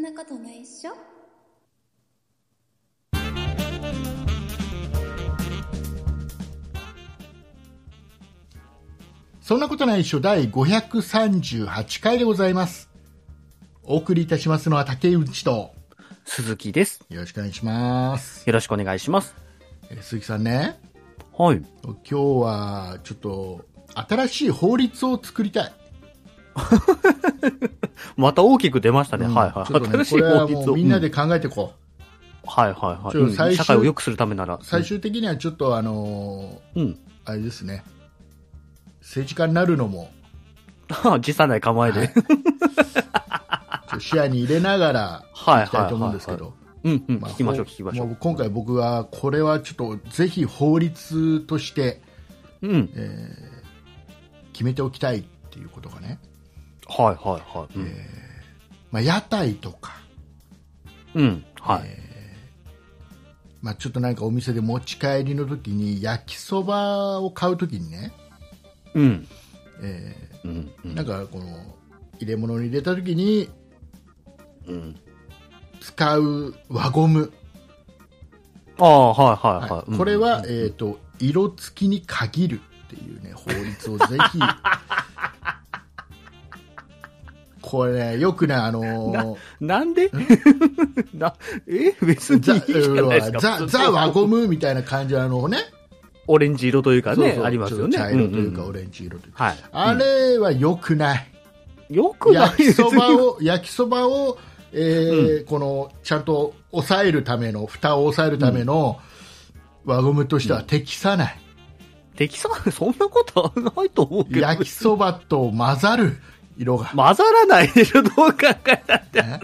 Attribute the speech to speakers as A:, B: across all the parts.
A: んなことないっしょ？
B: そんなことないっしょ第538回でございます。お送りいたしますのは竹内と、
C: 鈴木です。
B: よろしくお願いします。
C: よろしくお願いします。
B: えー鈴木さんね、
C: はい。
B: 今日はちょっと新しい法律を作りたい。
C: また大きく出ましたね。
B: うん
C: はいはい。
B: ちょっとね、
C: 新しい
B: これはみんなで
C: う
B: 考えていこう。
C: はいはいはいうん。社会を良くするためなら。
B: 最終的にはちょっとあのー
C: うん。
B: あれですね、政治家になるのも、
C: うん。辞さない構えで。
B: ちょっと視野に入れながら
C: はい
B: いきたいと思うんですけど。
C: うんうん。
B: まあ
C: 聞きましょう
B: ほ
C: 聞きましょう。
B: も今回僕はこれはちょっとぜひ法律として、
C: うん。
B: えー決めておきたいっていうことがね、
C: はいはいはい。うん。
B: まあ、屋台とか、
C: うん。はい。
B: まあ、ちょっとなんかお店で持ち帰りの時に焼きそばを買う時にね、
C: うん。
B: え
C: うん。うん
B: ーなんかこの入れ物に入れた時に
C: うん。
B: 使う輪ゴム、
C: ああ、はいはい
B: は
C: はいい。
B: これは、
C: うん
B: えー、と色付きに限るっていう、ね、法律をぜひこれねよくねあのー
C: なんで？な、え？別にい
B: ザ。ザ
C: 普通
B: ザ輪ゴムみたいな感じのあのね。
C: オレンジ色というかね、
B: そうそう
C: ありますよね。
B: 茶色というか
C: んん。
B: オレンジ色というか、
C: はい。
B: あれは良くない、
C: よくない？
B: 焼きそばを焼きそばを、えーこのちゃんと抑えるための蓋を抑えるための輪ゴムとしては適さない、
C: 適さない、そんなことはないと思うけど。
B: 焼きそばと混ざる色が、
C: 混ざらないでしょ、どう考えたって。
B: ね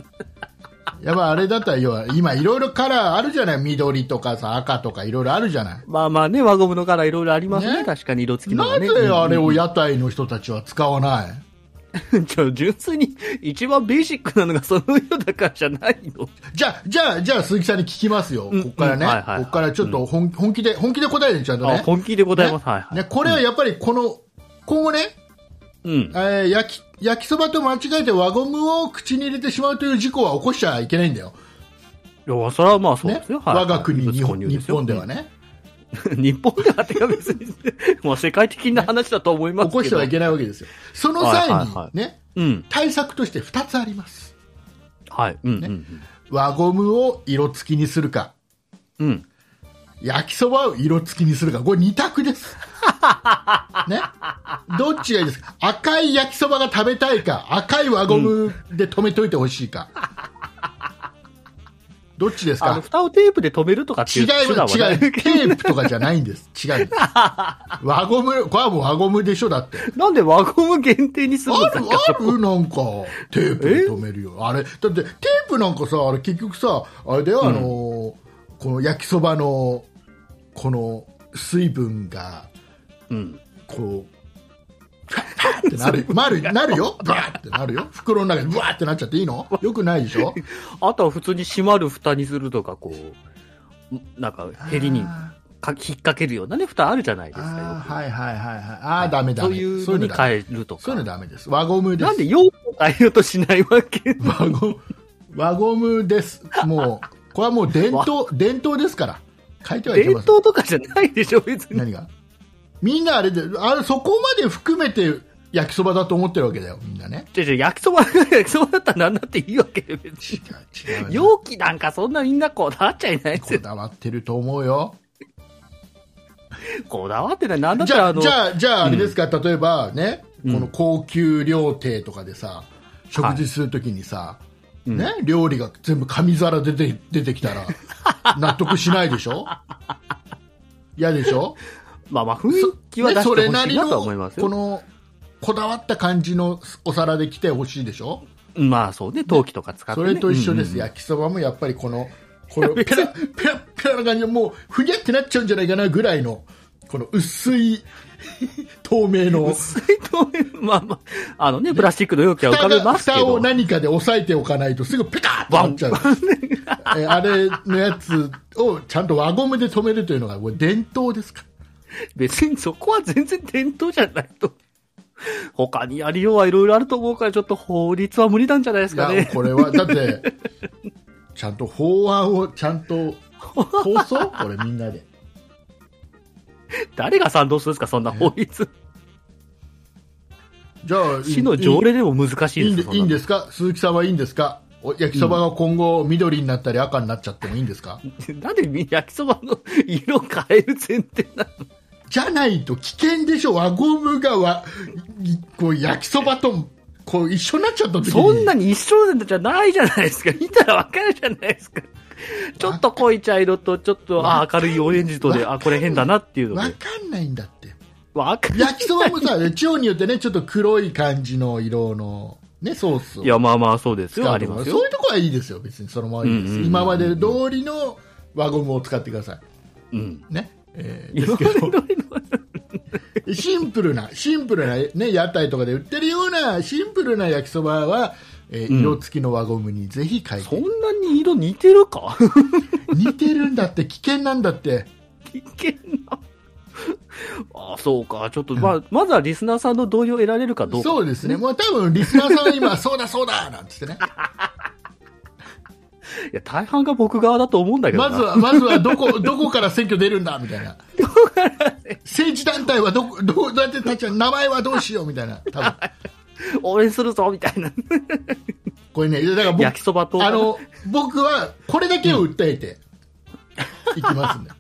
B: やっぱあれだったら要は今いろいろカラーあるじゃない？緑とかさ赤とかいろいろあるじゃない？
C: まあまあね、輪ゴムのカラーいろいろありますね。
B: ね？
C: 確かに色付きのね。
B: ぜあれを
C: や、
B: 屋台の人たちは使わない、
C: ちょ、純粋に一番ベーシックなのがその色だからじゃないの？
B: じゃあ、じゃあ、じゃあ、鈴木さんに聞きますよ。
C: うん
B: ここからね。
C: うんはいはい
B: ここからちょっと本,、本気で、本気で答えてちゃんと
C: あ
B: ね。
C: 本気で答えます。はいはい。
B: ね、これはやっぱりこの、今後ね、
C: うん。
B: えー焼き、焼きそばと間違えて輪ゴムを口に入れてしまうという事故は起こしちゃいけないんだよ。
C: いや、それはまあそう
B: ね
C: ですよ。。はい
B: 我が国、日本日本ではね。
C: う ん日本ではってか別に、もう世界的な話だと思いますけど。
B: 起こしてはいけないわけですよ。その際に、
C: はいはいうん。
B: 対策として2つあります。
C: はい。うん。
B: ね？
C: うん
B: 輪ゴムを色付きにするか、
C: うん。うん。
B: 焼きそばを色付きにするか、これ2択です。ね？どっちがいいですか？赤い焼きそばが食べたいか、赤い輪ゴムで止めといてほしいか？どっちです
C: あの、
B: か
C: 蓋をテープで止めるとかって
B: 違
C: いうう手段はない
B: 違う。テープとかじゃないんです。違うんです。輪ゴム、これはもう輪ゴムでしょ、だって。
C: なんで輪ゴム限定にするん
B: ある
C: ですか、
B: ある？なんか、テープで止めるよ。あれ、だって、テープなんかさ、あれ結局さ、あれだよ、あのーこの焼きそばの、この水分が、
C: うん。
B: こう、ってなる、なる、なるよバーってなるよ袋の中でブワーってなっちゃっていいの？よくないでしょ？
C: あとは普通に閉まる蓋にするとか、こう、なんか、ヘリに
B: あ
C: か引っ掛けるようなね、蓋あるじゃないです
B: ー
C: か。
B: はいはいはいはい。ああ、ダメダメ。
C: そういうのに。変えるとか
B: そういうの。ダメです。輪ゴムです。
C: なんで用途を変えようとしないわけ？
B: 輪ゴム、輪ゴムです。もう、これはもう伝統、伝統ですから。書いてはいけ
C: 伝
B: ません。
C: 統とかじゃないでしょ、別に。
B: 何が？みんなあれで、あれ、そこまで含めて焼きそばだと思ってるわけだよ、みんなね。
C: じゃじゃ焼きそば、焼きそばだったら何だっていいわけで、別に。
B: 違う、違う。
C: 容器なんかそんなみんなこだわっちゃいないです
B: こ
C: よ。
B: だわってると思うよ。
C: こだわってない。なんだったらあ
B: じゃあ、
C: の、
B: じゃあ、じゃあ、あれですか、例えばね、
C: うん
B: この高級料亭とかでさ、食事するときにさ、
C: うん
B: ね、料理が全部紙皿出て出てきたら、納得しないでしょ？嫌でしょ？
C: まあまあ雰囲気は出
B: ねそれ
C: してほしいなとは思いますよ。
B: このこだわった感じのお皿で来てほしいでしょ？
C: まあそうね、陶器とか使って、ね。
B: それと一緒です、
C: うんうん
B: 焼きそばもやっぱりこのこの ペラペラペラな感じでもうふにゃってなっちゃうんじゃないかなぐらいのこの薄い透明の。
C: 薄い透明、まあまあ、あのね、プラスチックの容器は浮かべますけど。
B: 蓋を何かで押さえておかないとすぐペタッとなっちゃう。えあれのやつをちゃんと輪ゴムで止めるというのがもう伝統ですか？
C: 別にそこは全然伝統じゃないと。他にやりようはいろいろあると思うから、ちょっと法律は無理なんじゃないですかね。
B: これはだってちゃんと法案をちゃんと 放送？これみんなで
C: 誰が賛同するんですか、そんな法律。
B: じゃあ
C: 市の条例でも難し
B: い
C: で
B: すいいんですか？鈴木さんはいいんですか？お焼きそばが今後緑になったり赤になっちゃってもいいんですか、
C: そんななんで焼きそばの色変える前提なの？
B: じゃないと危険でしょ。輪ゴムがわいこう焼きそばとこう一緒になっちゃった時に。
C: そんなに一緒じゃないじゃないですか。見たらわかるじゃないですか。ちょっと濃い茶色と、ちょっと、あ、明るいオレンジとで、あ、これ変だなっていうので。
B: わかんないんだって
C: わかる。
B: 焼きそばもさ地方によってねちょっと黒い感じの色のねソースを
C: いや、まあまあ、そうですよ。あります
B: そう。いうとこはいいですよ別にそのままいいです、今まで通りの輪ゴムを使ってください
C: うん。
B: ね、えーで
C: 今
B: すけど シンプルな、シンプルな、ね、屋台とかで売ってるようなシンプルな焼きそばは、えー
C: うん。
B: 色付きの輪ゴムにぜひ書いて、
C: そんなに色似てるか？
B: 似てるんだって危険なんだって。
C: いけんな。あそうか。ちょっと、まあ、まずはリスナーさんの同意を得られるかどうか。
B: そうですね。もう多分リスナーさんは今 そうだそうだなんつってね。
C: いや、大半が僕側だと思うんだけどな。
B: まずはまずはどこ どこから選挙出るんだみたいな。政治団体はどこどうやって立ち上げ名前はどうしようみたいな。多分
C: 応援するぞみたいな。
B: これねだから僕
C: 焼きそばと。
B: あの僕はこれだけを訴えていきますんで、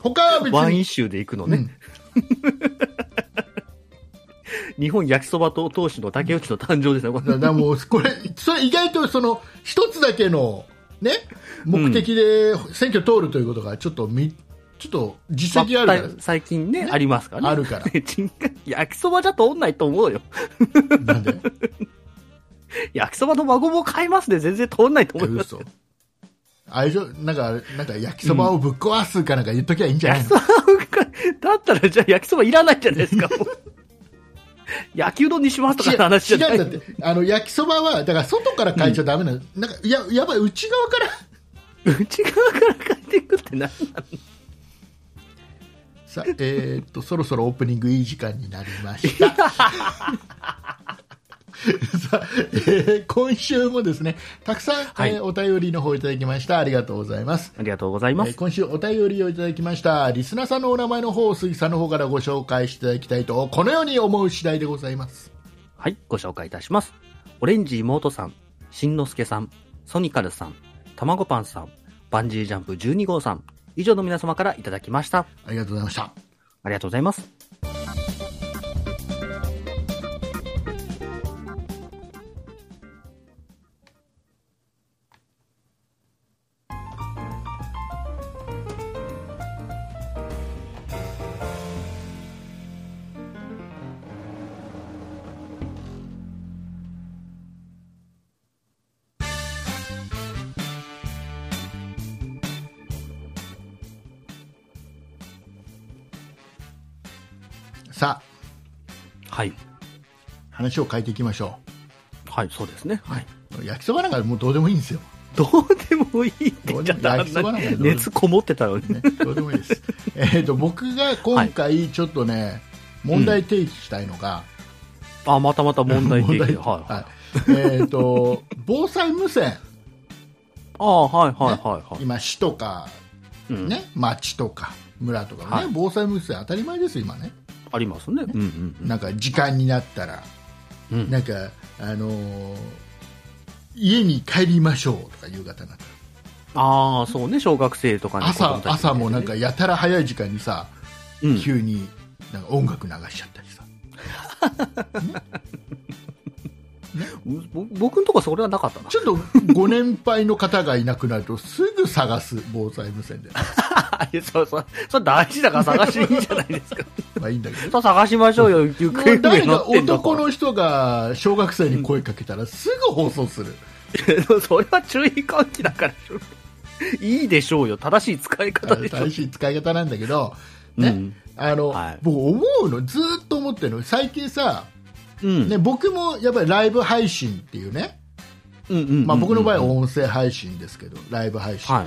B: 他は別に
C: ワンイシューで行くのね。
B: うん
C: 日本焼きそばと当主の竹内の誕生ですね。これ
B: だもう、これ、それ意外とその、一つだけの、ね、目的で選挙通るということが、ちょっとみ、ちょっと実績あるから
C: まあ最近ねありますからね。
B: あるから
C: 焼きそばじゃ通んないと思うよ。
B: なんで、
C: 焼きそばの輪ゴムを買いますね。全然通んないと思います。
B: 嘘。あれなんか、なんか焼きそばをぶっ壊すかなんか言っときゃいいんじゃないの、
C: 焼きそばがだったらじゃあ焼きそばいらないじゃないですか。も う焼きうどんにしますとかの話じゃない。
B: 違うんだって。あの、焼きそばは、だから外から変えちゃダメなの。なんか、や、やばい、内側から。
C: 内側から買っていくって何なの？
B: さあ、えーっと、そろそろオープニングいい時間になりました。さあ、えー今週もですね、たくさん、
C: はい
B: えーお便りの方いただきました。ありがとうございます。
C: ありがとうございます。
B: えー今週お便りをいただきました。リスナーさんのお名前の方を杉さんの方からご紹介していただきたいと、このように思う次第でございます。
C: はい、ご紹介いたします。オレンジ妹さん、しんのすけさん、ソニカルさん、たまごパンさん、バンジージャンプ12号さん、以上の皆様からいただきました。
B: ありがとうございました。
C: ありがとうございます。
B: 話を変えていきましょ
C: はい、そうですね。はい。
B: う。焼きそばなんかもうどうでもいいんですよ。
C: どうでもいいって言っちゃった。熱こもってたのに。
B: ね、どうでもいいです。えっと、僕が今回ちょっとね、問題提起したいのが、
C: あ、またまた問題提起。はい。はい。
B: えっ、と、防災無線、
C: ああ、はい、はい、はい。はい
B: 今、市とか、
C: うん
B: ね、町とか、村とかね、
C: はい
B: 防災無線当たり前です、今ね。
C: ありますね。うんうんうん。
B: なんか、時間になったら、
C: うん。
B: なんか、あのー家に帰りましょうとか夕方になった。
C: ああ、そうね、小学生とかに
B: ら朝朝もなんかやたら早い時間にさ、
C: うん。
B: 急になんか音楽流しちゃったりさ。
C: ぼ 僕のとこそれはなかったな。
B: ちょっとご年配の方がいなくなるとすぐ探す防災無線で
C: そうそう。それ大事だから探していいじゃないですか。
B: まあいいんだけど
C: 探しましょうよ。行
B: も
C: 方不明
B: う誰か
C: になってんだか
B: 男の人が小学生に声かけたらすぐ放送する、
C: ら。それは注意喚起だから。いいでしょうよ。正しい使い方でしょ。
B: 正しい使い方なんだけど、ね
C: うん
B: あの
C: はい
B: 僕思うのずーっと思ってるの最近さ、
C: うん。
B: ね、僕もやっぱりライブ配信っていうね、まあ、僕の場合は音声配信ですけどライブ配信、
C: は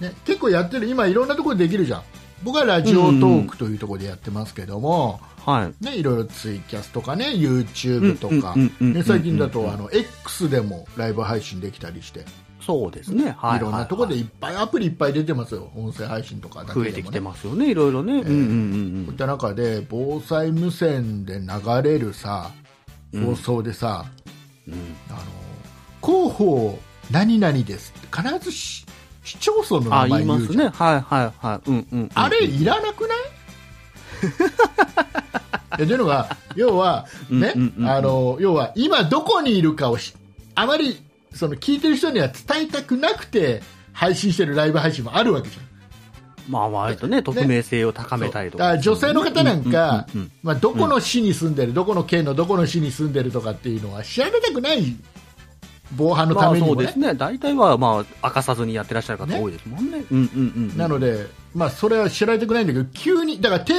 C: い。
B: ね、結構やってる今いろんなところでできるじゃん。僕はラジオトークというところでやってますけども、
C: はい。
B: ね、いろいろツイキャスとかね YouTube とか、ね最近だと
C: うん
B: あの X でもライブ配信できたりして、
C: そうですね。はい。
B: いろんなところで
C: はい
B: いっぱいアプリいっぱい出てますよ音声配信とかだけでも、ね、
C: 増えてきてますよね、いろいろね。うんうんうん
B: こういった中で防災無線で流れるさ
C: うん
B: 放送でさ、
C: うん。うん
B: あの広報何々ですって必ずし市町村の
C: あ、
B: 名前言うじゃん
C: ね。はいはいはい。うんうんうん。
B: あれいらなくない？というのが要はね、
C: うんうんうんうん
B: あの要は今どこにいるかをしあまりその聞いてる人には伝えたくなくて配信してるライブ配信もあるわけじゃん
C: まあ割とね、匿名性を高めたりとか。
B: 女性の方なんかまあ、どこの市に住んでる、どこの県のどこの市に住んでるとかっていうのは調べたくない防犯の
C: まあ
B: ためにもね、
C: そうですね。大体はまあ明かさずにやってらっしゃる方多いですもんね。うんうんうん。
B: なので、まあ、それは知られたくないんだけど急にだから定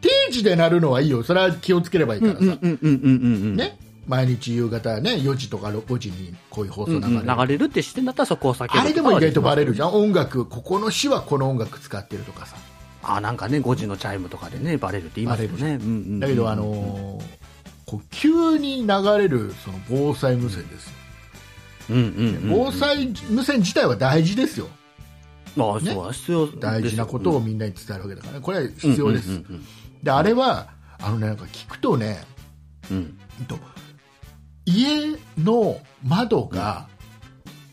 B: 定時で鳴るのはいいよそれは気をつければいいからさ、
C: うんうんうんうんうんうん。
B: ね、毎日夕方、ね、4時とか5時にこういう放送
C: うんうん
B: 流れる、
C: って視点だったらそこを避ける
B: あれでも意外とバレるじ
C: ゃん。
B: 音楽ここの市はこの音楽使ってるとかさ。
C: あ、なんかね、5時のチャイムとかでね、バレるって言いますよね。うんうんうん
B: だけど、あのーこう急に流れるその防災無線ですよ、
C: うんうん。
B: 防災無線自体は大事ですよ。
C: まあ、
B: ね
C: そう、必要
B: 大事なことをみんなに伝えるわけだからねこれは必要です、であれはあのねなんか聞くとね
C: うん。
B: うんと家の窓が、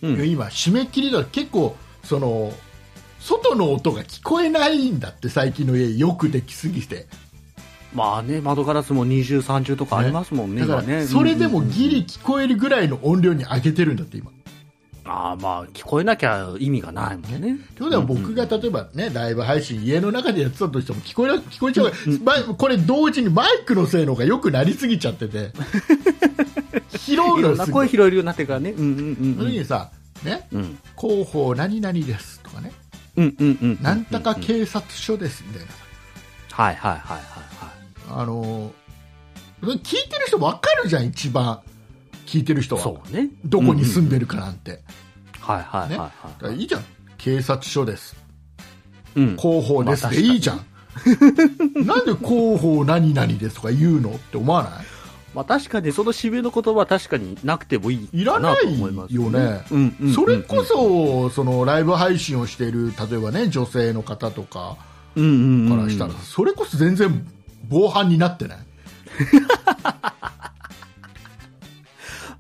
C: うん。うん。
B: 今締め切りだと結構その外の音が聞こえないんだって最近の家よくできすぎて。
C: まあね、窓ガラスも二重三重とかありますもんね、
B: だから
C: 今ね。
B: それでもギリ聞こえるぐらいの音量に上げてるんだって今
C: ああ、まあ、聞こえなきゃ意味がないもんね。
B: ということは僕が例えばねライブ配信家の中でやってたとしても聞こえな聞こえちゃう、まこれ同時にマイクの性能が良くなりすぎちゃってて。拾うのす
C: 声拾えるようになってからね。うんうんうん
B: その時にさね
C: うん。
B: 広報何々ですとかね。
C: うんうんうんうん。
B: なんとか警察署ですみたいな。
C: はいはいはいはい
B: あの聞いてる人分かるじゃん一番聞いてる人
C: は。そうね。
B: どこに住んで
C: る
B: るかなんて、
C: はいはいはいはい。
B: らいいじゃん。警察署です。
C: うん。
B: 広報です。でいいじゃん。なんで広報何々ですとか言うのって思わない？
C: まあ確かにその締めの言葉は確かになくてもいい
B: いらな
C: かないと思います。
B: よね。それこそそのライブ配信をしている例えばね女性の方とかからしたら、それこそ全然防犯になってない？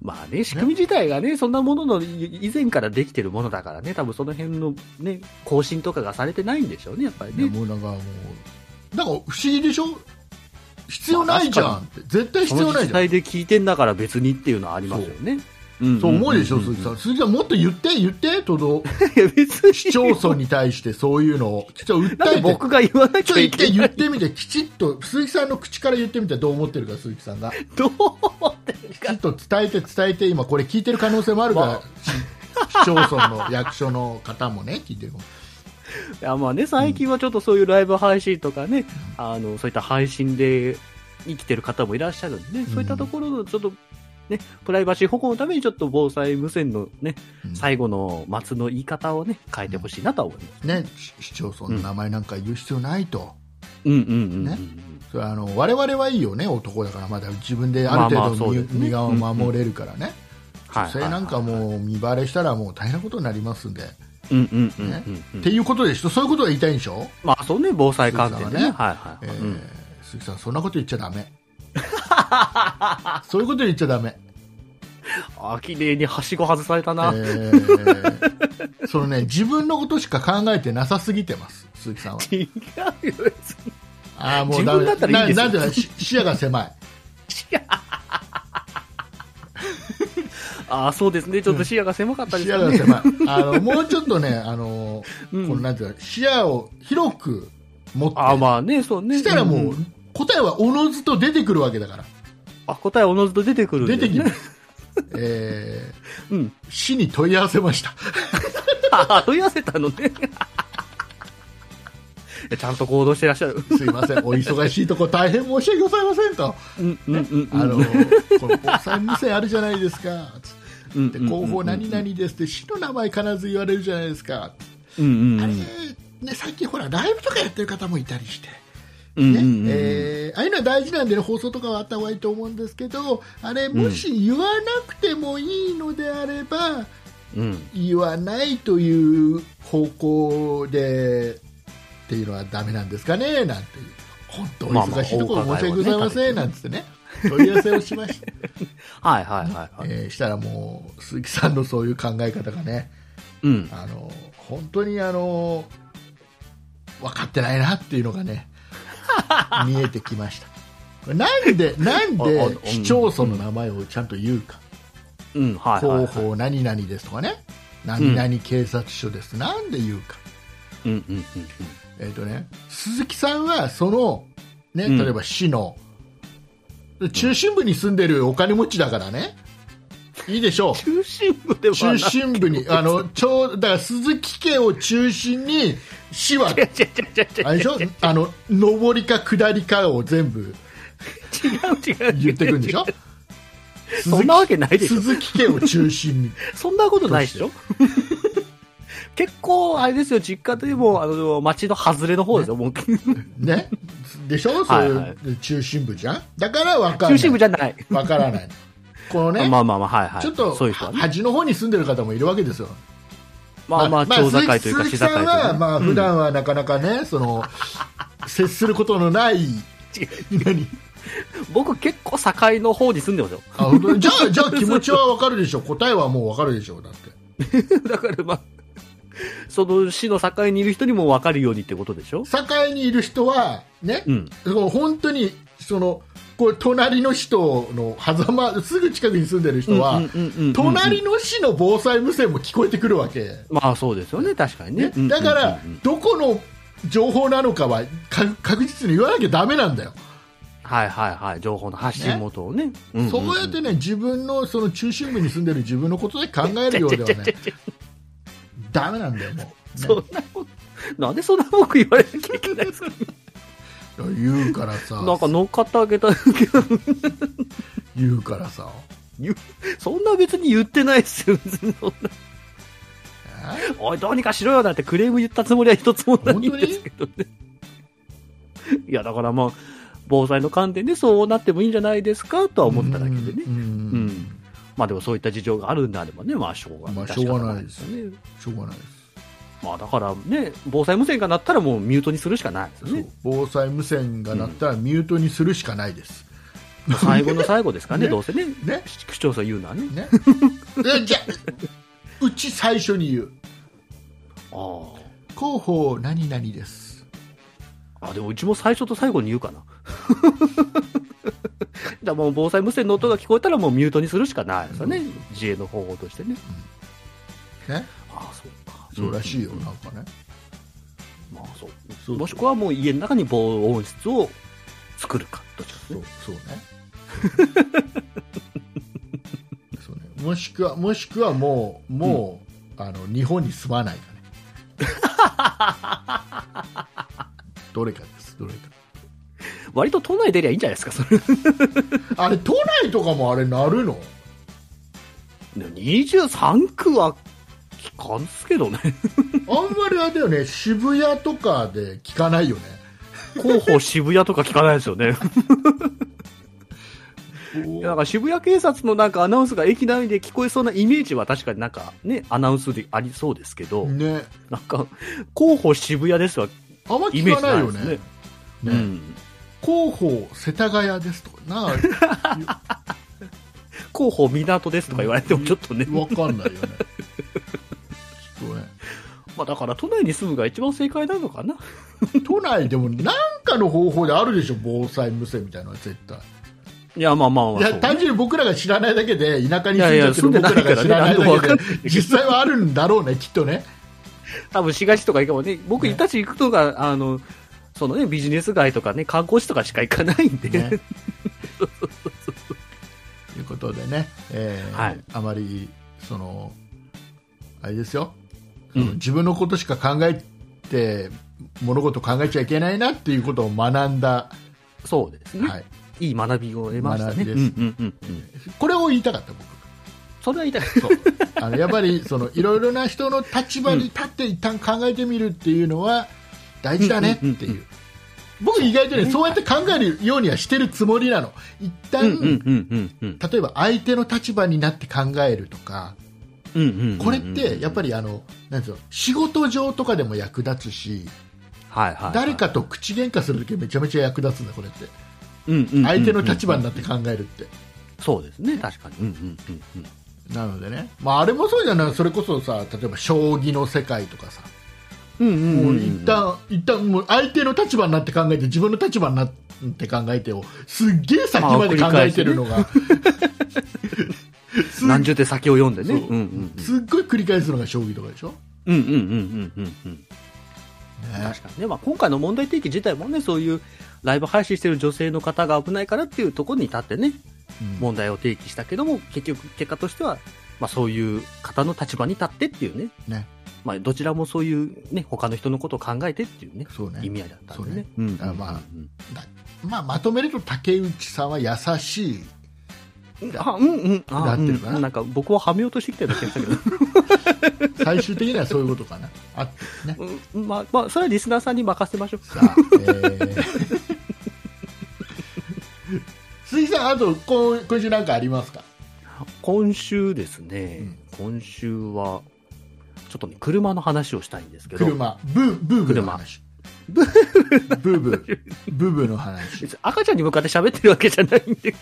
C: まあね、仕組み自体がね、そんなもののい以前からできてるものだからね、多分その辺のね、更新とかがされてないんでしょうね、やっぱりね。
B: ねもうなんかもうなんか不思議でしょ？必要ないじゃんって絶対必要ないじゃん
C: 体で聞いてんだから別にっていうのはありますよね。うん。
B: そう思うでしょ、
C: んん
B: 鈴木さん。鈴木さん、もっと言って、言って、都道、
C: いや別に。
B: 市町村に対してそういうのを、ちょっと訴えて、
C: 僕が言わなきゃいけない。
B: 言ってみて、きちっと、鈴木さんの口から言ってみて、どう思ってるか、鈴木さんが。
C: どう思ってるか。
B: きちっと伝えて、伝えて、今、これ聞いてる可能性もあるから、
C: ま
B: 市市町村の役所の方もね、聞いてる。
C: いやまあね、最近はちょっとそういうライブ配信とかね、あの、そういった配信で生きてる方もいらっしゃるんで、そういったところのちょっと、ね、プライバシー保護のためにちょっと防災無線のね、
B: うん
C: 最後の末の言い方をね、変えてほしいなとは思います。
B: ね、市市町村の名前なんか言う必要ないと。
C: うんうんうんうん。
B: ねそれはあの我々はいいよね、男だから、まだ自分である
C: まあまあ
B: 程度身
C: そうですね
B: 身が守れるからね。
C: はい
B: 女性なんかもう見バレしたらもう大変なことになりますんで、
C: うんうんうんうん
B: ね
C: うん。
B: っていうことでしょ？そういうことが言いたいんでしょ、
C: まあそうね、防災関係でね。
B: 鈴木
C: はいはい。
B: えー
C: うん
B: 鈴木さんそんなこと言っちゃダメ そういうこと言っちゃダメ、
C: あ、綺麗にはしご外された
B: え
C: な。
B: ー。そのね自分のことしか考えてなさすぎてます鈴木さんは。
C: 違うよ、別に。
B: ああもうダメ。
C: 自分だったらいいですよ。
B: ななんでし視野が狭い。
C: あそうですね、ちょっと視野が狭かったで
B: 視
C: すよね。
B: 野が狭い。あのもうちょっとねあの、
C: うん。
B: このなんていうか視野を広く持って。
C: あまあね、そうね。
B: したらもう、
C: んん
B: 答えはおのずと出てくるわけだから
C: あ、答えおのずと出てくる
B: 出てきます、えー
C: うん。
B: 市に問い合わせました
C: あ、問い合わせたのね。ちゃんと行動してらっしゃる。
B: すいませんお忙しいとこ大変申し訳ございませんと
C: うんうんうんうん。
B: あのこの防災無線あるじゃないですかつって
C: うん
B: で広報何々ですって市の名前必ず言われるじゃないですか、
C: うんうんう
B: あれ、
C: ん。
B: ね、最近ほらライブとかやってる方もいたりして、ね。
C: うんうんうん
B: えーああいうのは大事なんで、ね、放送とかはあった方がいいと思うんですけどあれもし言わなくてもいいのであれば、
C: うん。
B: 言わないという方向でっていうのはダメなんですかねなんていう。本当お忙しいところ申し訳ございません、なんつってね問い合わせをしました、
C: はいはいはいはい。
B: えーしたらもう鈴木さんのそういう考え方がね
C: うん。
B: あの本当にあの分かってないなっていうのがね 見えてきました。なんで なんで
C: ん。
B: 市町村の名前をちゃんと言うか、
C: うん、はいはい、はい。
B: 広報何々ですとかね。何々警察署です、なんで言うか。
C: うんうんうん
B: えーとね、鈴木さんはその、ね、
C: うん。
B: 例えば市の中心部に住んでるお金持ちだからね、いいでしょう、
C: 中心部ではな
B: 中心部に、あのちょうだから鈴木家を中心に、市は、あれでしょ？あの上りか下りかを全部。
C: 違う違う。
B: 言っていくんでしょ？
C: そんなわけないでしょ。
B: 鈴木家を中心に、
C: そんなことないでしょ？結構、あれですよ、実家でも、あの、町の外れの方ですよ、もう。
B: ね、でしょ、そういう、中心部じゃん、だから分からない、
C: 中心部じゃない。
B: 分からない、このね、
C: まあまあまあ、はいはい。
B: ちょっと
C: そういう人はね。
B: 端の方に住んでる方もいるわけですよ。
C: まあまあ、町境というか、市境という
B: んは、
C: か。
B: まあ、普段はなかなかね、その、接することのない、何？
C: 僕結構境の方に住んでますよ。
B: あ本当？にじゃあ、じゃあ気持ちはわかるでしょ。答えはもうわかるでしょ。だって。
C: だからまあ、その市の境にいる人にも分かるようにってことでしょ？
B: 境にいる人は、ね、
C: うん。
B: その本当に、その、こう隣の人の狭間、すぐ近くに住んでる人は、隣の市の防災無線も聞こえてくるわけ。
C: まあそうですよね、確かにね
B: ね。だから、どこの情報なのかはか確実に言わなきゃダメなんだよ。
C: はいはいはい、情報の発信元をね。んんん
B: そうやってね、自分のその中心部に住んでる自分のことで考えるようではね、ダメなんだよ、もう。ね
C: そんなこと、なんでそんな文句言われなきゃいけないんですか？
B: 言うからさ、
C: なんか乗っかってあげたけど、
B: 言うからさ、
C: そんな別に言ってないですよ、おい、どうにかしろよなんてクレーム言ったつもりは一つもないんですけどね。いや、だからまあ、防災の観点でそうなってもいいんじゃないですかとは思っただけでね。
B: うん
C: うん。まあでもそういった事情があるんであればね、まあしょうが
B: まあしょうがないです
C: ね。
B: しょうがないです。
C: まあだからね、防災無線が鳴ったらもうミュートにするしかないですよ
B: そう
C: ね。
B: 防災無線が鳴ったらミュートにするしかないです。
C: 最後の最後ですからね、
B: ね
C: どうせね。
B: ね
C: 市長さん言うのはね。
B: ね。でじゃあうち最初に言う。
C: あ
B: 広報何々です。
C: あ。あ、でもうちも最初と最後に言うかな。じゃあもう防災無線の音が聞こえたらもうミュートにするしかないですよね。自衛の方法としてね。
B: ね。
C: ああ、そうか。
B: そうらしいよ、
C: ん
B: なんかね。
C: まあそう。
B: そう
C: もしくはもう家の中に防音室を作るか、どっちかね
B: そう。そうね。そうね。もしくは、もしくはもう、もう、あの、日本に住まないかね。どれかです、どれか。
C: 割と都内出りゃいいんじゃないですか、それ。
B: あれ、都内とかもあれなるの
C: ？23区は聞かんすけどね。
B: あんまりあれだよね、渋谷とかで聞かないよね。
C: 広報渋谷とか聞かないですよね。いやなんか渋谷警察のなんかアナウンスが駅内で聞こえそうなイメージは確かになんかね、アナウンスでありそうですけど、
B: ね。
C: なんか、広報渋谷ですわ、
B: あんま
C: イメージ
B: 聞かな
C: いいですね。
B: ね
C: うん。
B: 広報世田谷ですとかな、
C: 広報港ですとか言われてもちょっとね、
B: わかんないよね。
C: まあだから都内に住むが一番正解なのかな。
B: 都内でも何かの方法であるでしょ、防災無線みたいなのは絶対。
C: いや、まあまあまあ
B: いや、単純に僕らが知らないだけで、田舎に住ん
C: でない
B: 僕らが知らないだけで実際はあるんだろうね、きっとね。
C: 多分市街地とか行けばね、僕
B: ね
C: たち行くのが、あの、そのね、ビジネス街とかね、観光地とかしか行かないんで、
B: ね。と いうことでね、えー
C: はい。
B: あまり、その、あれですよ、
C: うん
B: 自分のことしか考えて、物事を考えちゃいけないなっていうことを学んだ、
C: そうですね。
B: はい、
C: いい学びを得ましたね。うんうん。
B: これを言いたかった、僕。
C: それは言いたい。
B: そうあのやっぱりそのいろいろな人の立場に立って一旦考えてみるっていうのは大事だねっていう、僕意外とねそうやって考えるようにはしてるつもりなの一旦、例えば相手の立場になって考えるとかこれってやっぱりあのなんうの仕事上とかでも役立つし
C: はいはいはい。
B: 誰かと口喧嘩するときめちゃめちゃ役立つんだこれって。相手の立場になって考えるって。
C: そうですね確かに。うんうんうんうん。
B: なのでね、まあ、あれもそうじゃない？それこそさ例えば将棋の世界とかさ。
C: うんうんうん
B: もう一旦一旦もう相手の立場になって考えて自分の立場になって考えてをすっげえ先まで考えてるのが、
C: 何十手先を読んでね。
B: そう。
C: うんうん
B: すっごい繰り返すのが将棋とかでしょ、
C: うんうんうんうんうん。うんうん
B: ね。
C: 確かにね、まあ、今回の問題提起自体もねそういうライブ配信してる女性の方が危ないからっていうところに立ってね
B: うん。
C: 問題を提起したけども結局結果としては、まあ、そういう方の立場に立ってっていうね。
B: ね。
C: まあ、どちらもそういうね他の人のことを考えてっていうね
B: そうね。
C: 意味合いだったんで
B: まあまあ、まとめると竹内さんは優しい。
C: うんあうんうん。あ
B: なってるかな。
C: うん。なんか僕ははめようとしてきたような気がしたけど。
B: 最終的にはそういうことかな。あね。
C: うんまあまあそれはリスナーさんに任せましょう。
B: さあ、えー、鈴木さんあと今今週なんかありますか？
C: 今週ですね、
B: うん。
C: 今週はちょっとね車の話をしたいんですけど。
B: 車。ブーブーブーの話。ブーブー。ブーブー。の話。
C: 赤ちゃんに向かって喋ってるわけじゃないんで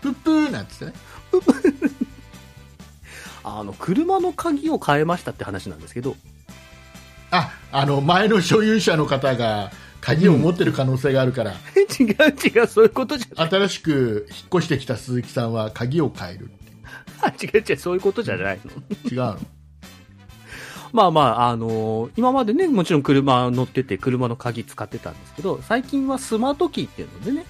B: プップーなんつってね。
C: あの車の鍵を変えましたって話なんですけど。
B: ああの前の所有者の方が鍵を持ってる可能性があるから、
C: 違う違うそういうことじゃない。
B: 新しく引っ越してきた鈴木さんは鍵を変えるって
C: あ違う違うそういうことじゃないの。
B: 違うの？
C: まあまあ、あのー今までね、もちろん車乗ってて、車の鍵使ってたんですけど、最近はスマートキーっていうのでね、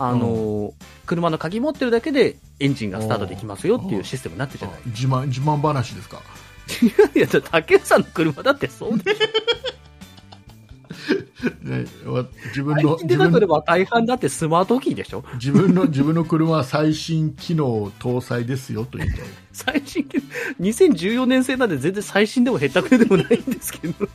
C: あのー車の鍵持ってるだけでエンジンがスタートできますよっていうシステムになってるじゃない。
B: 自慢自慢話ですか？
C: いや、竹内さんの車だってそうで、
B: ね、わ自分の自分
C: なければ大半だってスマートキーでしょ？
B: 自分の自分の車は最新機能搭載ですよと言いたい
C: 最新、2014年製なんで全然最新でもへったくれでもないんですけど、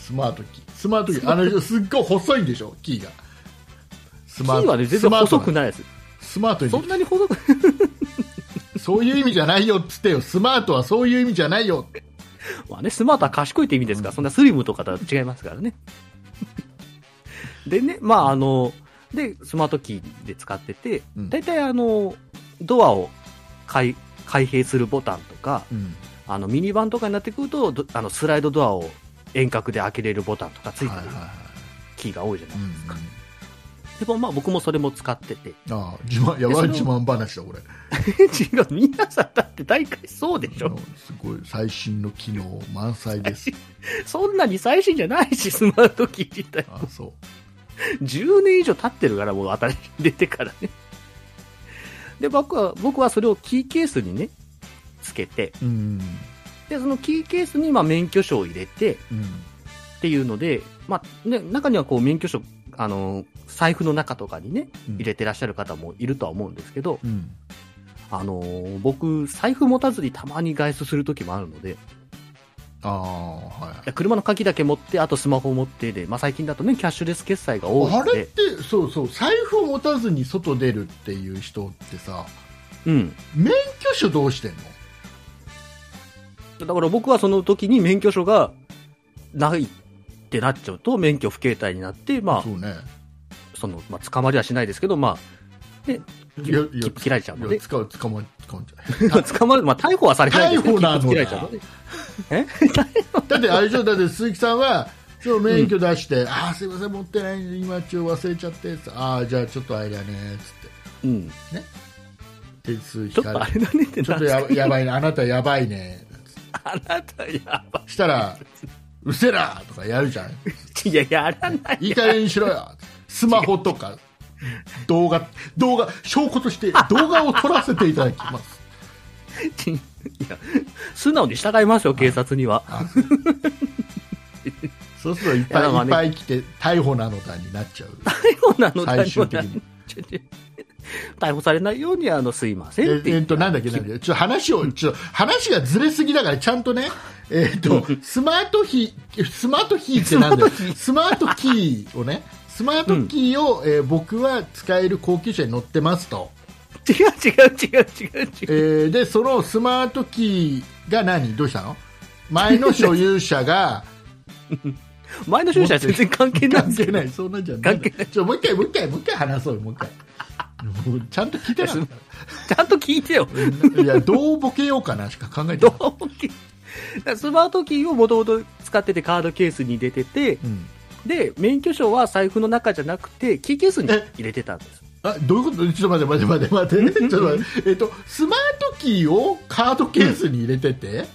B: スマートキー。スマートキー。あのすっごい細いんでしょ？キーが、
C: キーはね、全然細くないです。
B: スマート。に
C: そんなに細く、
B: そういう意味じゃないよっつってよ。スマートはそういう意味じゃないよ。
C: まあね、スマートは賢いって意味ですか。ら、そんなスリムとかとは違いますからね。でね、まああの、で、スマートキーで使ってて、
B: うん。
C: 大体あの、ドアを開開閉するボタンとか、
B: うん。
C: あの、ミニバンとかになってくると、どあの、スライドドアを遠隔で開けれるボタンとかついてるキーが多いじゃない
B: うん
C: ですか。でもまあ僕もそれも使ってて。
B: ああ自慢やばい自慢話だこれ
C: 違う、皆さんだって大体そうでしょ。
B: すごい最新の機能満載です。
C: そんなに最新じゃないし、スマートキー自体。
B: あそ
C: 10年以上経ってるから、もう新しい出てからね。で、僕は、僕はそれをキーケースにね、つけて、
B: ううん。
C: で、そのキーケースに、まあ、免許証を入れて、
B: うん。
C: っていうので、まあ、ね、中にはこう、免許証、あの、財布の中とかにね、
B: うん。
C: 入れてらっしゃる方もいるとは思うんですけど、
B: うん。
C: あのー僕、財布持たずにたまに外出する時もあるので、
B: ああはい。
C: 車の鍵だけ持って、あとスマホを持ってで、まあ、最近だとね、キャッシュレス決済が多いので。
B: あれっ、てそうそう財布を持たずに外出るっていう人ってさ
C: うん。
B: 免許証どうしてんの？
C: だから僕はその時に免許証がないってなっちゃうと、免許不携帯になって、まあ
B: そ、うね。
C: その、まあ、捕まりはしないですけど、まあ、ね、
B: いやいや
C: 切切られちゃうので。
B: 捕ま捕まっちゃう。
C: 捕まる、まあ、逮捕はされないですけど、
B: だ。
C: 切られちゃうので。え？
B: だってあれだって鈴木さんはそう免許出して、ああすいません持ってないんで今ちょ忘れちゃってああじゃあちょっとあれだねつって。
C: うん。
B: 手数
C: ちょっとあれだねって
B: ちょっと
C: な
B: ややばいねあなたやばいね
C: あなたやば
B: したらうっせえなとかやるじゃん。
C: い。いや、やらない。
B: いい加減にしろよ。スマホとか動画動画証拠として動画を撮らせていただきます。
C: いや、素直に従いますよ、警察には。
B: あそうするといっぱい
C: い
B: っぱい来て逮捕なのだになっちゃう。
C: 逮捕なの
B: 最終的に。
C: 逮捕されないように、あの、すいませんって言
B: ええっと、なんだっけ、なんだっけ、ちょっと話を、ちょっと話がずれすぎだから、ちゃんとね、えっ、と、スマートキー、スマートキーってなんだよ。スマートキーをね、スマートキーを、えー僕は使える高級車に乗ってますと。
C: 違う違う違う違う違う。
B: えーで、そのスマートキーが何？どうしたの？前の所有者が、
C: 前の所有者は全然関係ないんですけど。
B: 関係ない、そんなんじゃない。
C: 関係ない
B: ちょ、もう一回、もう一回、もう一回話そうよ、もう一回。もうちゃんと聞いてなかっ
C: ちゃんと聞いてよ。
B: た。いや、どうボケようかなしか考えて
C: ど
B: な
C: うきスマートキーをもともと使っててカードケースに入れてて、
B: うん
C: で、免許証は財布の中じゃなくて、キーケースに入れてたんです。
B: あどういうこと？ちょっと待って待って待って待って。ちょっと待って。えっと、スマートキーをカードケースに入れてて、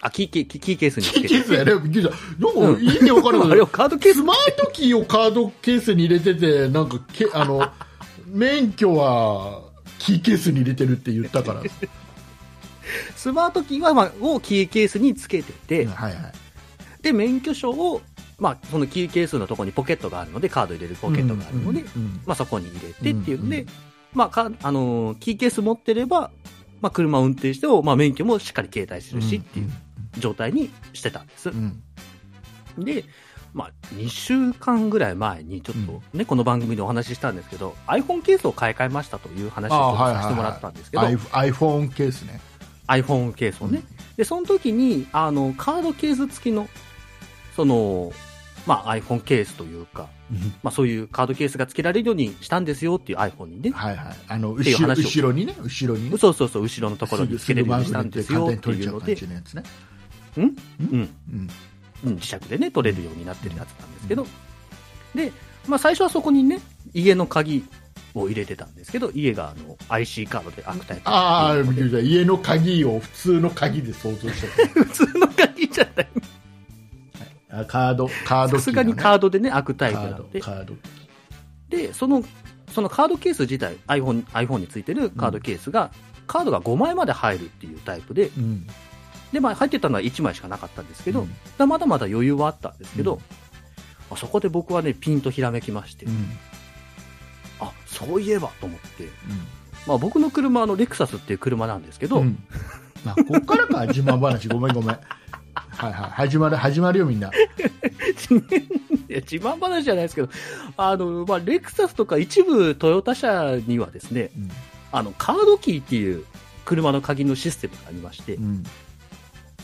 C: あ、キーケーキーキーケースにつ
B: キー。ケースやね。びっくりした。なんか意味わからない。
C: カードケース
B: スマートキーをカードケースに入れてて、なんかけ、あの、免許はキーケースに入れてるって言ったから。
C: スマートキーは、まあ、をキーケースにつけてて、
B: はいはい。
C: で、免許証を、まあ、そのキーケースのところにポケットがあるので、カード入れるポケットがあるので、
B: うんうん
C: まあ、そこに入れてっていうので、
B: うん
C: まあ、か、あのーキーケース持ってれば、まあ、車を運転しても、まあ、免許もしっかり携帯するしっていう状態にしてたんです。
B: うん
C: で、まあ、2週間ぐらい前にちょっとね、この番組でお話ししたんですけど、iPhone ケースを買い替えましたという話をさせてもらったんですけど、
B: iPhone ケースね。
C: iPhone ケースをね。で、その時に、あの、カードケース付きの、その、まあ、iPhone ケースというか、まあ、そういうカードケースが付けられるようにしたんですよっていう iPhone にね、
B: はいはい。あの、後ろ後ろにね、後ろにね。
C: そうそうそう、後ろのところに付けれるようにしたんですよ
B: 簡
C: っていうので。
B: う
C: ん？うん。
B: うん。
C: うん、磁石でね、取れるようになってるやつなんですけど、で、まあ最初はそこにね、家の鍵を入れてたんですけど、家があの IC カードで開くタイプ。
B: ああ、家の鍵を普通の鍵で想像して
C: 普通の鍵じゃない。
B: た。あカード、カード
C: さすがにカードでね、開くタイプ
B: カード
C: なので、
B: カード。
C: で、その、そのカードケース自体、iPhone、iPhone についてるカードケースが、カードが5枚まで入るっていうタイプで、
B: うん。
C: で、まあ入ってたのは1枚しかなかったんですけど、
B: うん
C: だまだまだ余裕はあったんですけど、
B: うん
C: まあそこで僕はね、ピンとひらめきまして、
B: うん。
C: あ、そういえばと思って、まあ僕の車はあのレクサスっていう車なんですけど、
B: うん。まあ、こっからか、自慢話。ごめんごめん。はいはい。始まる、始まるよ、みんな。
C: い や自慢話じゃないですけど、あの、まあ、レクサスとか一部トヨタ車にはですね、
B: うん
C: あの、カードキーっていう車の鍵のシステムがありまして、
B: うん。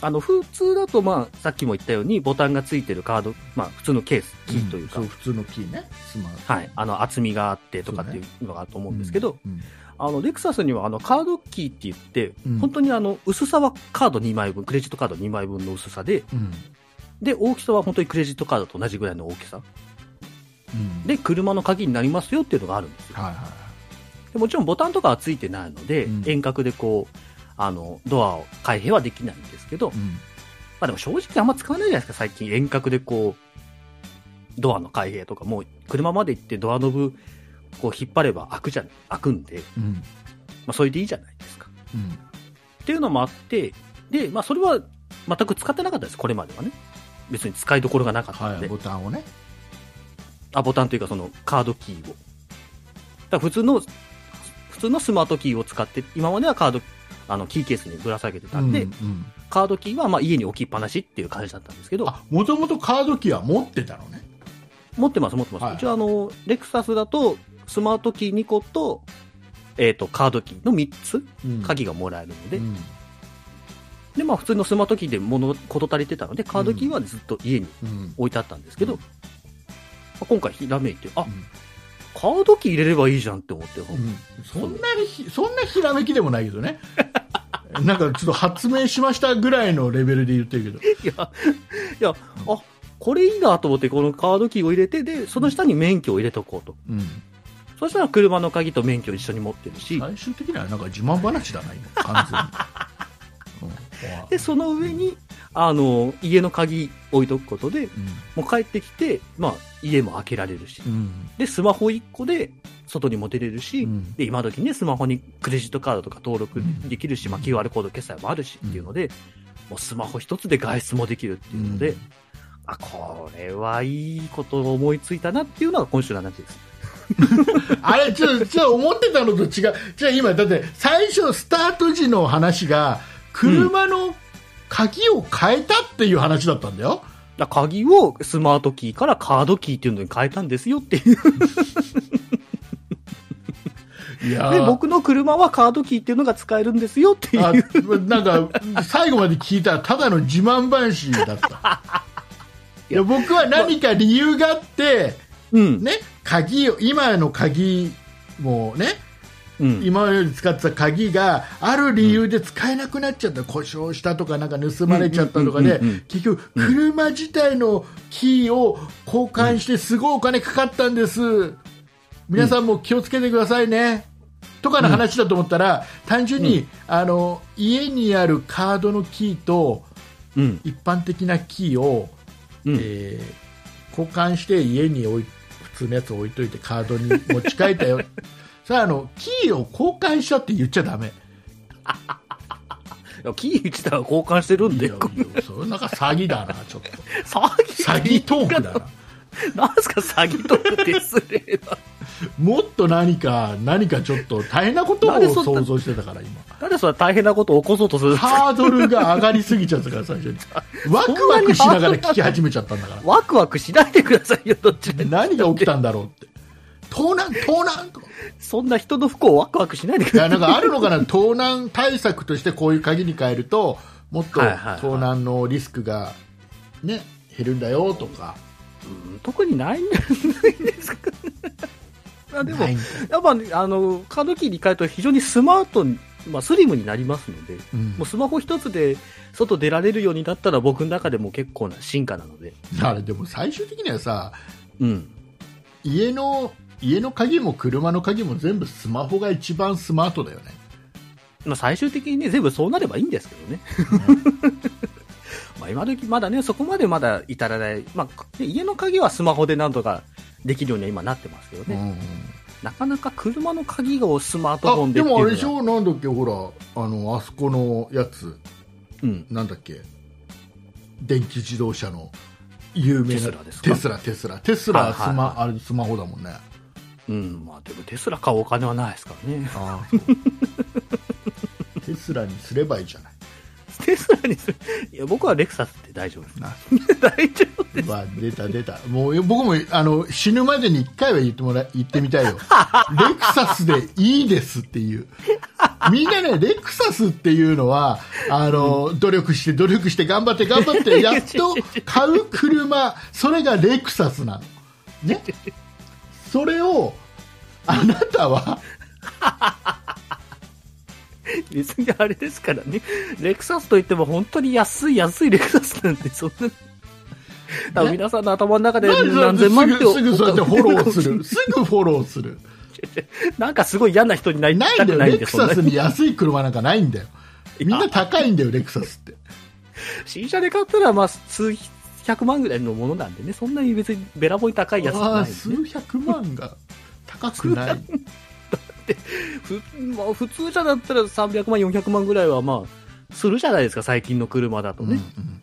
C: あの、普通だと、まあ、さっきも言ったように、ボタンがついてるカード、まあ、普通のケース、キーというか、
B: そう、普通のキーね。スマート。
C: はい、あの、厚みがあってとかっていうのがあると思うんですけど、
B: うん。
C: あの、レクサスには、あの、カードキーって言って、
B: うん
C: 本当にあの、薄さはカード2枚分、クレジットカード2枚分の薄さで、
B: うん。
C: で、大きさは本当にクレジットカードと同じぐらいの大きさ。
B: うん。
C: で、車の鍵になりますよっていうのがあるんですよ。
B: はいはい。
C: でもちろんボタンとかはついてないので、
B: うん
C: 遠隔でこう、あの、ドアを開閉はできないんですけど、
B: うん。
C: まあでも正直あんま使わないじゃないですか、最近遠隔でこう、ドアの開閉とか、もう車まで行ってドアノブ、こう引っ張れば開くじゃん、開くんで、
B: うん。
C: まあそれでいいじゃないですか。
B: うん。
C: っていうのもあって、で、まあそれは全く使ってなかったです、これまではね。別に使いどころがなかったので、
B: はい、ボタンをね。
C: あ、ボタンというかそのカードキーを。だ普通の、普通のスマートキーを使って、今まではカード、あの、キーケースにぶら下げてたんで、
B: うんうん。
C: カードキーはまあ家に置きっぱなしっていう感じだったんですけど、
B: あ、もともとカードキーは持ってたのね。
C: 持ってます、持ってます。
B: はい。う
C: ちはあの、レクサスだと、スマートキー2個と、えっ、と、カードキーの3つ、
B: うん。
C: 鍵がもらえるので、
B: うん。
C: で、まあ普通のスマートキーで物、事足りてたので、カードキーはずっと家に
B: うん。
C: 置いてあったんですけど、
B: うん。
C: まあ今回ひらめいて、あ、
B: うん
C: カードキー入れればいいじゃんって思って、
B: うんそんなにひ、そんなひらめきでもないけどね。なんかちょっと発明しましたぐらいのレベルで言ってるけど。
C: いや、いや、あ、これいいなと思って、このカードキーを入れて、で、その下に免許を入れとこうと。
B: うん。
C: そしたら車の鍵と免許を一緒に持ってるし、
B: 最終的にはなんか自慢話だな、今。完全に。うん
C: で、その上に、あの、家の鍵置いとくことで、もう帰ってきて、まあ、家も開けられるし、
B: うん。
C: で、スマホ1個で外にも出れるし、
B: うん
C: で、今時ね、スマホにクレジットカードとか登録できるし、まあ、QR コード決済もあるしっていうので、もうスマホ一つで外出もできるっていうので、
B: うん
C: あ、これはいいことを思いついたなっていうのが今週の話です。
B: あれ、ちょっと、ちょっと思ってたのと違う。じゃあ今、だって、最初、スタート時の話が、車の鍵を変えたっていう話だったんだよ。
C: だ鍵をスマートキーからカードキーっていうのに変えたんですよっていう。
B: いや
C: で、僕の車はカードキーっていうのが使えるんですよっていう。
B: あなんか、最後まで聞いたらただの自慢話だった。いや僕は何か理由があって、
C: うん。
B: ね、鍵を、今の鍵もね、
C: うん。
B: 今まで使ってた鍵がある理由で使えなくなっちゃった、故障したとかなんか盗まれちゃったとかで
C: うんうんうんうん
B: 結局車自体のキーを交換してすごいお金かかったんです、皆さんも気をつけてくださいね、とかの話だと思ったら単純に、あの家にあるカードのキーと
C: うん。
B: 一般的なキーを、
C: うん。
B: えー交換して家に置い普通のやつを置いといてカードに持ち帰ったよ さああのキーを交換したって言っちゃダメ。
C: いやキー自体は交換してるんで。
B: いやい、やそれなんか詐欺だなちょっと。
C: 詐欺
B: 詐欺トークだな。
C: なんすか詐欺トークって失礼な。
B: もっと何か何かちょっと大変なことを想像してたから今。
C: なんでそんな大変なことを起こそうとする
B: ハードルが上がりすぎちゃったから最初に。ワクワクしながら聞き始めちゃったんだから。
C: ワクワクしないでくださいよ、どっちで。
B: 何が起きたんだろうって盗難盗難とか
C: そんな人の不幸をワクワクしないでく
B: いや
C: ださ。
B: ないんかあるのかな？盗難対策としてこういう鍵に変えるともっと盗難のリスクが、ね、減るんだよとか
C: うん特にないんじゃないですか。あでも、やっぱ、ね、あの、カードキーに変えると非常にスマートに、まあ、スリムになりますので、
B: うん
C: もうスマホ一つで外出られるようになったら僕の中でも結構な進化なので。
B: あれでも最終的にはさ
C: うん。
B: 家の家の鍵も車の鍵も全部スマホが一番スマートだよね。
C: まあ、最終的にね、全部そうなればいいんですけどね。まあ今時まだね、そこまでまだ至らない。まあ、ね家の鍵はスマホでなんとかできるようには今なってますけどね。
B: うん
C: なかなか車の鍵をスマートフォ
B: あ
C: ンで
B: でもあれでしょ？なんだっけ？ほらあのあそこのやつ。
C: うん。
B: なんだっけ？電気自動車の有名な。
C: テスラですか？
B: テスラテスラ。スマあれスマホだもんね
C: うん。まあでもテスラ買うお金はないですからね。
B: あ テスラにすればいいじゃない
C: テスラにする。いや、僕はレクサスって大丈夫です。
B: な
C: 大丈夫です。
B: 出た出たもう僕もあの死ぬまでに1回は言ってもら言ってみたいよ レクサスでいいですっていうみんなねレクサスっていうのはあの、努力して努力して頑張って頑張ってやっと買う車それがレクサスなのねそれをあなたは
C: 別にあれですからね。レクサスといっても本当に安い安いレクサスなんて、そんな。多分皆さんの頭の中で何千万って
B: すぐすぐそうやってフォローする。す。ぐフォローする。
C: なんかすごい嫌な人になり
B: ないんだよ
C: たくないんで、
B: レクサスに安い車なんかないんだよ。みんな高いんだよレクサスって。
C: 新車で買ったら、まあ、数百万ぐらいのものなんでね、そんなに別にべらぼうに高いやつじゃないね。
B: 数百万が高くない
C: ふまあ、普通車だったら300万、400万ぐらいは、まあ、するじゃないですか、最近の車だとね。い
B: うんうん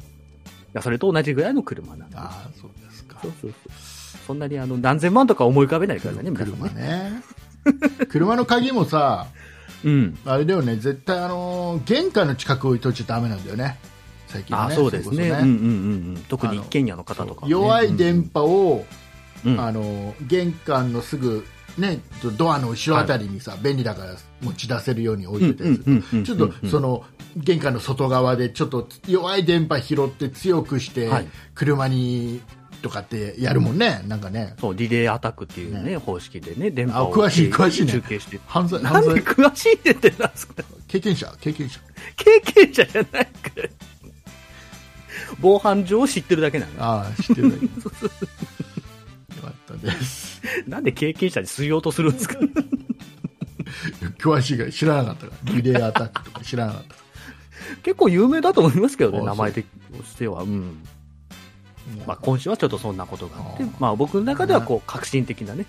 C: やそれと同じぐらいの車なんで。
B: ああそうですか
C: そうそうそう。そんなにあの何千万とか思い浮かべないでくださいね、皆さん
B: 車
C: ね。
B: ね車の鍵もさ
C: うん。
B: あれだよね絶対あのー玄関の近く置いといちゃダメなんだよね最近はね
C: あそうですね。
B: れこそ
C: うんうんうんうん。特に一軒家の方とか、ね。
B: 弱い電波を、
C: うん、
B: あの玄関のすぐ、ね、ドアの後ろあたりにさ、便利だから持ち出せるように置いてたやつ、
C: うんうんうんうん
B: ちょっとその玄関の外側でちょっと弱い電波拾って強くして、
C: はい。
B: 車にとかってやるもんね、なんかね。
C: そう、リレーアタックっていうね、方式でね、電波を
B: あ詳しい詳しいね。
C: 中継して。
B: 犯罪犯罪。
C: 詳しいって言ってなんですか？
B: 経験者経験者。
C: 経験者じゃないから。防犯上知ってるだけなの。
B: ああ知ってる よかったです。
C: なんで経験者に吸いようとするんですか？
B: 詳しいから知らなかったから。リレーアタックとか知らなかった。か
C: 結構有名だと思いますけどね、
B: あ
C: 名前的としては。うん。
B: ら
C: まあ今週はちょっとそんなことがあってまあ僕の中ではこう革新的なね、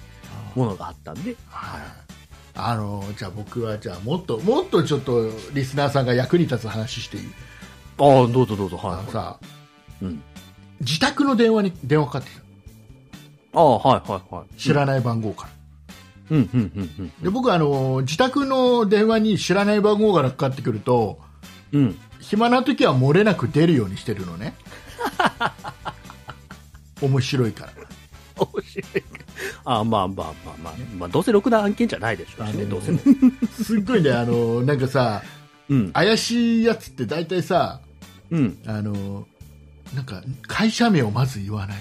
C: ものがあったんで、
B: はい。あのじゃあ僕はじゃあもっともっとちょっとリスナーさんが役に立つ話していい？
C: ああ、どうぞどうぞ、はい。
B: あのさ
C: うん。
B: 自宅の電話に電話かかってきた
C: ああ、はいはいはい。
B: 知らない番号から、
C: うん、うん、うん、うん。
B: で僕はあの自宅の電話に知らない番号がかかってくると
C: うん。
B: 暇な時は漏れなく出るようにしてるのね 面白いから
C: 面白い。あまあまあまあまあ、まあ、どうせろくな案件じゃないでしょうしね、どうせね。
B: すっごいねあのなんかさ
C: うん。
B: 怪しいやつって大体さ
C: うん。
B: あのなんか会社名をまず言わない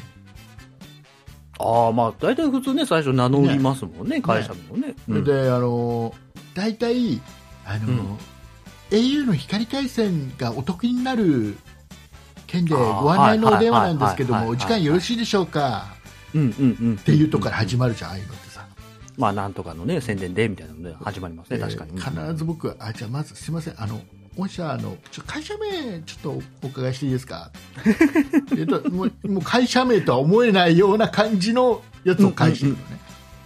C: ああ、まあ、大体普通ね、最初名乗りますもんね、会社もね。うん、
B: であの大体あの、
C: うん
B: au の光回線がお得になる件でご案内のお電話なんですけどもお時間よろしいでしょうか？
C: うんうんうん。っ
B: っていうところから始まるじゃんああいうの
C: まあ、なんとかのね、宣伝で、みたいなので始まりますね、確かに。
B: で必ず僕はあじゃあまずすみませんあの御社のちょ会社名ちょっとお伺いしていいですか？えっともうもう会社名とは思えないような感じのやつを返してるのね、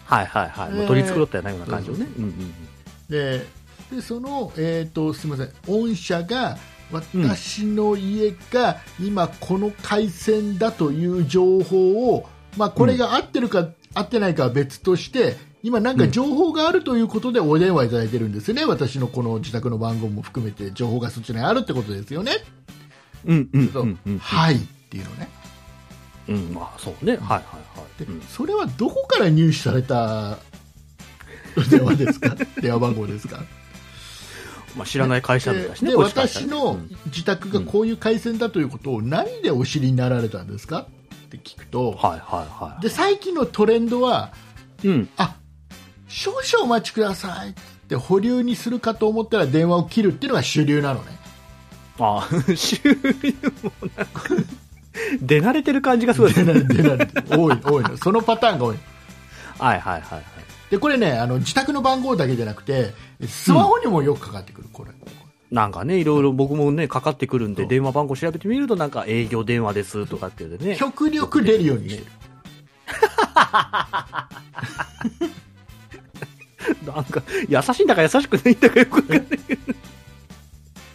C: はいはいはい。もう取り繕ったような感じをね。うんうんうん。
B: ででその、えー、とすみません御社が私の家が今この回線だという情報を、まあ、これが合ってるか、合ってないかは別として今なんか情報があるということでお電話いただいてるんですよね、私のこの自宅の番号も含めて情報がそちらにあるってことですよね、
C: うんうん
B: そう
C: うん。う。ん。
B: はい。っていうのね。
C: うん、まあそうね。はいはいはい。
B: で、
C: うん。
B: それはどこから入手された電話ですか？電話番号ですか？
C: まあ知らない会社名だしね、
B: で私の自宅がこういう回線だということを何でお知りになられたんですか？って聞くと、
C: はいはいは
B: で最近のトレンドは、
C: い。うん。
B: あ少々お待ちくださいって保留にするかと思ったら電話を切るっていうのが主流なのね。
C: ああ、収入もなんか、出慣れてる感じがすごい。
B: 出ない出ない多い多いのそのパターンが多い
C: はいはいはいはい。
B: でこれねあの自宅の番号だけじゃなくてスマホにもよくかかってくる、これ
C: なんかね、いろいろ僕もね、かかってくるんで、電話番号調べてみると、なんか営業電話ですとかっていうね。
B: 極力出るようにしてる
C: なんか、優しいんだか優しくないんだかよくわかんない。けど。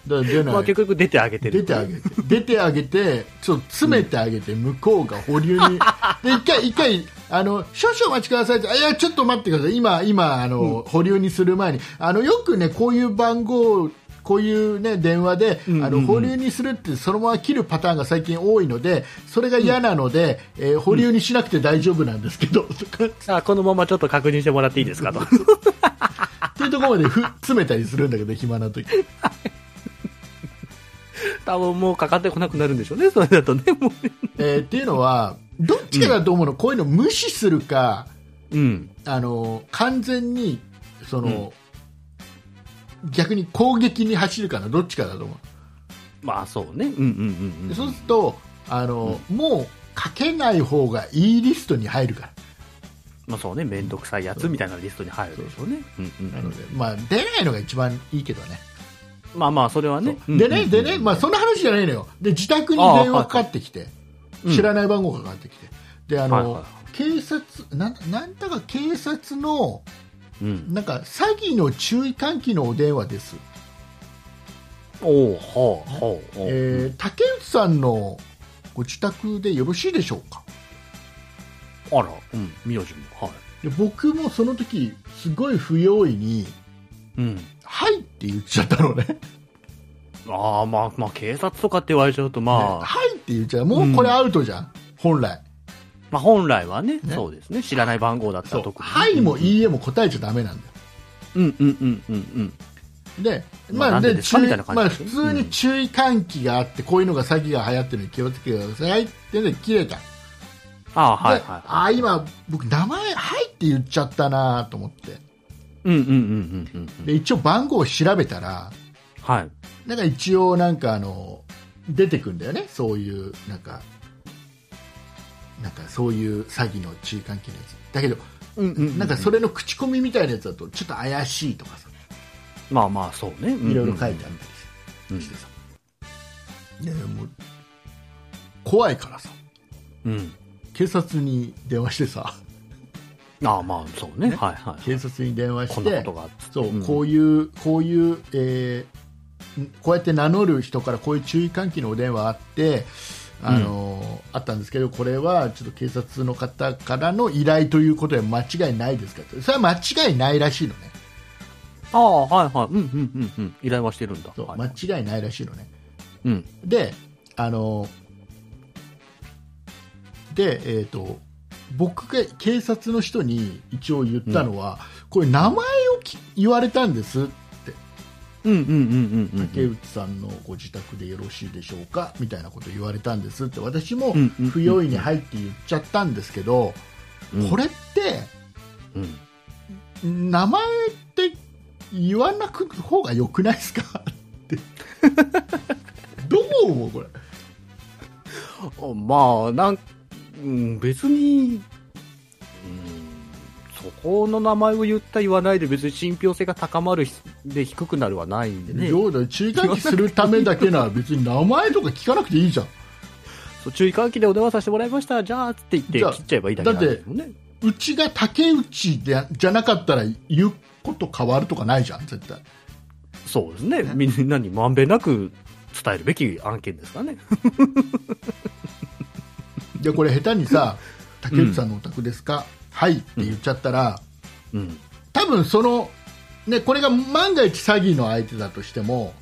B: だから出ない、
C: まあ結局出てあげてる。
B: 出てあげて出てあげてちょっと詰めてあげて、向こうが保留に。で一回一回あの少々お待ちくださいってあいやちょっと待ってください。今今あの、保留にする前に。あのよくねこういう番号こういう、ね、電話で、
C: うんうんうん。
B: あの保留にするってそのまま切るパターンが最近多いのでそれが嫌なので、えー保留にしなくて大丈夫なんですけど、とかっ
C: あ、このままちょっと確認してもらっていいですかと。
B: ていうところまでふ詰めたりするんだけど暇な時。
C: 多分もうかかってこなくなるんでしょうね、それだとね、もう。ね。
B: えーっていうのはどっちかだと思うの、こういうの無視するか
C: うん。
B: あの完全にその、逆に攻撃に走るかなどっちかだと思
C: まあそうね。うんうんうん
B: う、
C: うん。
B: そうするとあの、もうかけない方がいいリストに入るから。
C: まあそうね、めんどくさいやつみたいなリストに入るでしょうね。うんうん
B: なので、まあ、出ないのが一番いいけどね、
C: まあまあ、それはね。
B: でねでね、まあ、そんな話じゃないのよ。で自宅に電話かかってきて、
C: はい
B: 知らない番号がかかってきて。であの、
C: はいはい。
B: 警察なんなんだか警察の
C: うん。
B: なんか詐欺の注意喚起のお電話です
C: おうほうほうほう。
B: えー竹内さんのご自宅でよろしいでしょうか？
C: あら、うん、名字も。はい。
B: で僕もその時すごい不用意に
C: うん。
B: 「はい」って言っちゃったのね
C: ああ、まあまあ、警察とかって言われちゃうと、まあ、
B: はい」って言っちゃうもうこれアウトじゃん、本来
C: まあ本来はね
B: ね
C: そうですね。知らない番号だった
B: そう「
C: ら特にね。
B: はい」も「いいえ」も答えちゃダメなんだよ
C: うんうんうんうんうん。
B: で、
C: まあ
B: まあ、で
C: で
B: まあ、普通に注意喚起があって、こういうのが詐欺が流行ってるので気をつけてくださいってで切れた。
C: ああ、はい
B: で
C: は
B: あ今、僕、名前、はいって言っちゃったなと思って。
C: い。うんうんうんうんうんうん。
B: で、一応番号を調べたら、
C: はい。
B: なんか一応なんかあの、出てくんだよね。そういう、なんか、なんかそういう詐欺の注意喚起のやつ。だけど、
C: うんうん
B: なんかそれの口コミみたいなやつだと、ちょっと怪しいとかさ、
C: まあまあ、そうね。
B: いろいろ書いてあっ
C: うん
B: たりしてさ。でもう、怖いからさ、
C: うん。
B: 警察に電話してさ、
C: ああ、まあ、そうね。
B: ね
C: はいはい。
B: 警察に電話
C: こ
B: して
C: んなこと、があって。
B: そう、
C: うん
B: こういう、こういう、えーんこうやって名乗る人からこういう注意喚起のお電話あって、あのあったんですけど、これはちょっと警察の方からの依頼ということで間違いないですか？それは間違いないらしいのね、
C: ああ、はいはい。うんうんうんうん。依頼はしてるんだ。
B: そう
C: はい
B: 間違いないらしいのね。
C: うん。
B: であのでえっ、と僕が警察の人に一応言ったのは、これ名前をき言われたんです
C: うんうんうんうんうん。
B: 竹内さんのご自宅でよろしいでしょうかみたいなこと言われたんですって。私も不用意に入って言っちゃったんですけど、
C: うん。
B: これって
C: うん。
B: 名前って言わなく方が良くないですか？って。どう思うこれ？
C: あ まあ、なん、うん、別に、うん、そこの名前を言った言わないで別に信憑性が高まるで低くなるはないんでね。
B: どうだ注意喚起するためだけなら別に名前とか聞かなくていいじゃん
C: そう注意喚起でお電話させてもらいました、じゃあ、つって言って切っちゃえばいいだけなんですもんね。
B: うちが竹内でじゃなかったら言うこと変わるとかないじゃん絶対
C: そうですね。みんなにまんべんなく伝えるべき案件ですかね。
B: でこれ下手にさ 竹内さんのお宅ですか、はいって言っちゃったら、
C: うん。
B: 多分その、ね、これが万が一詐欺の相手だとしても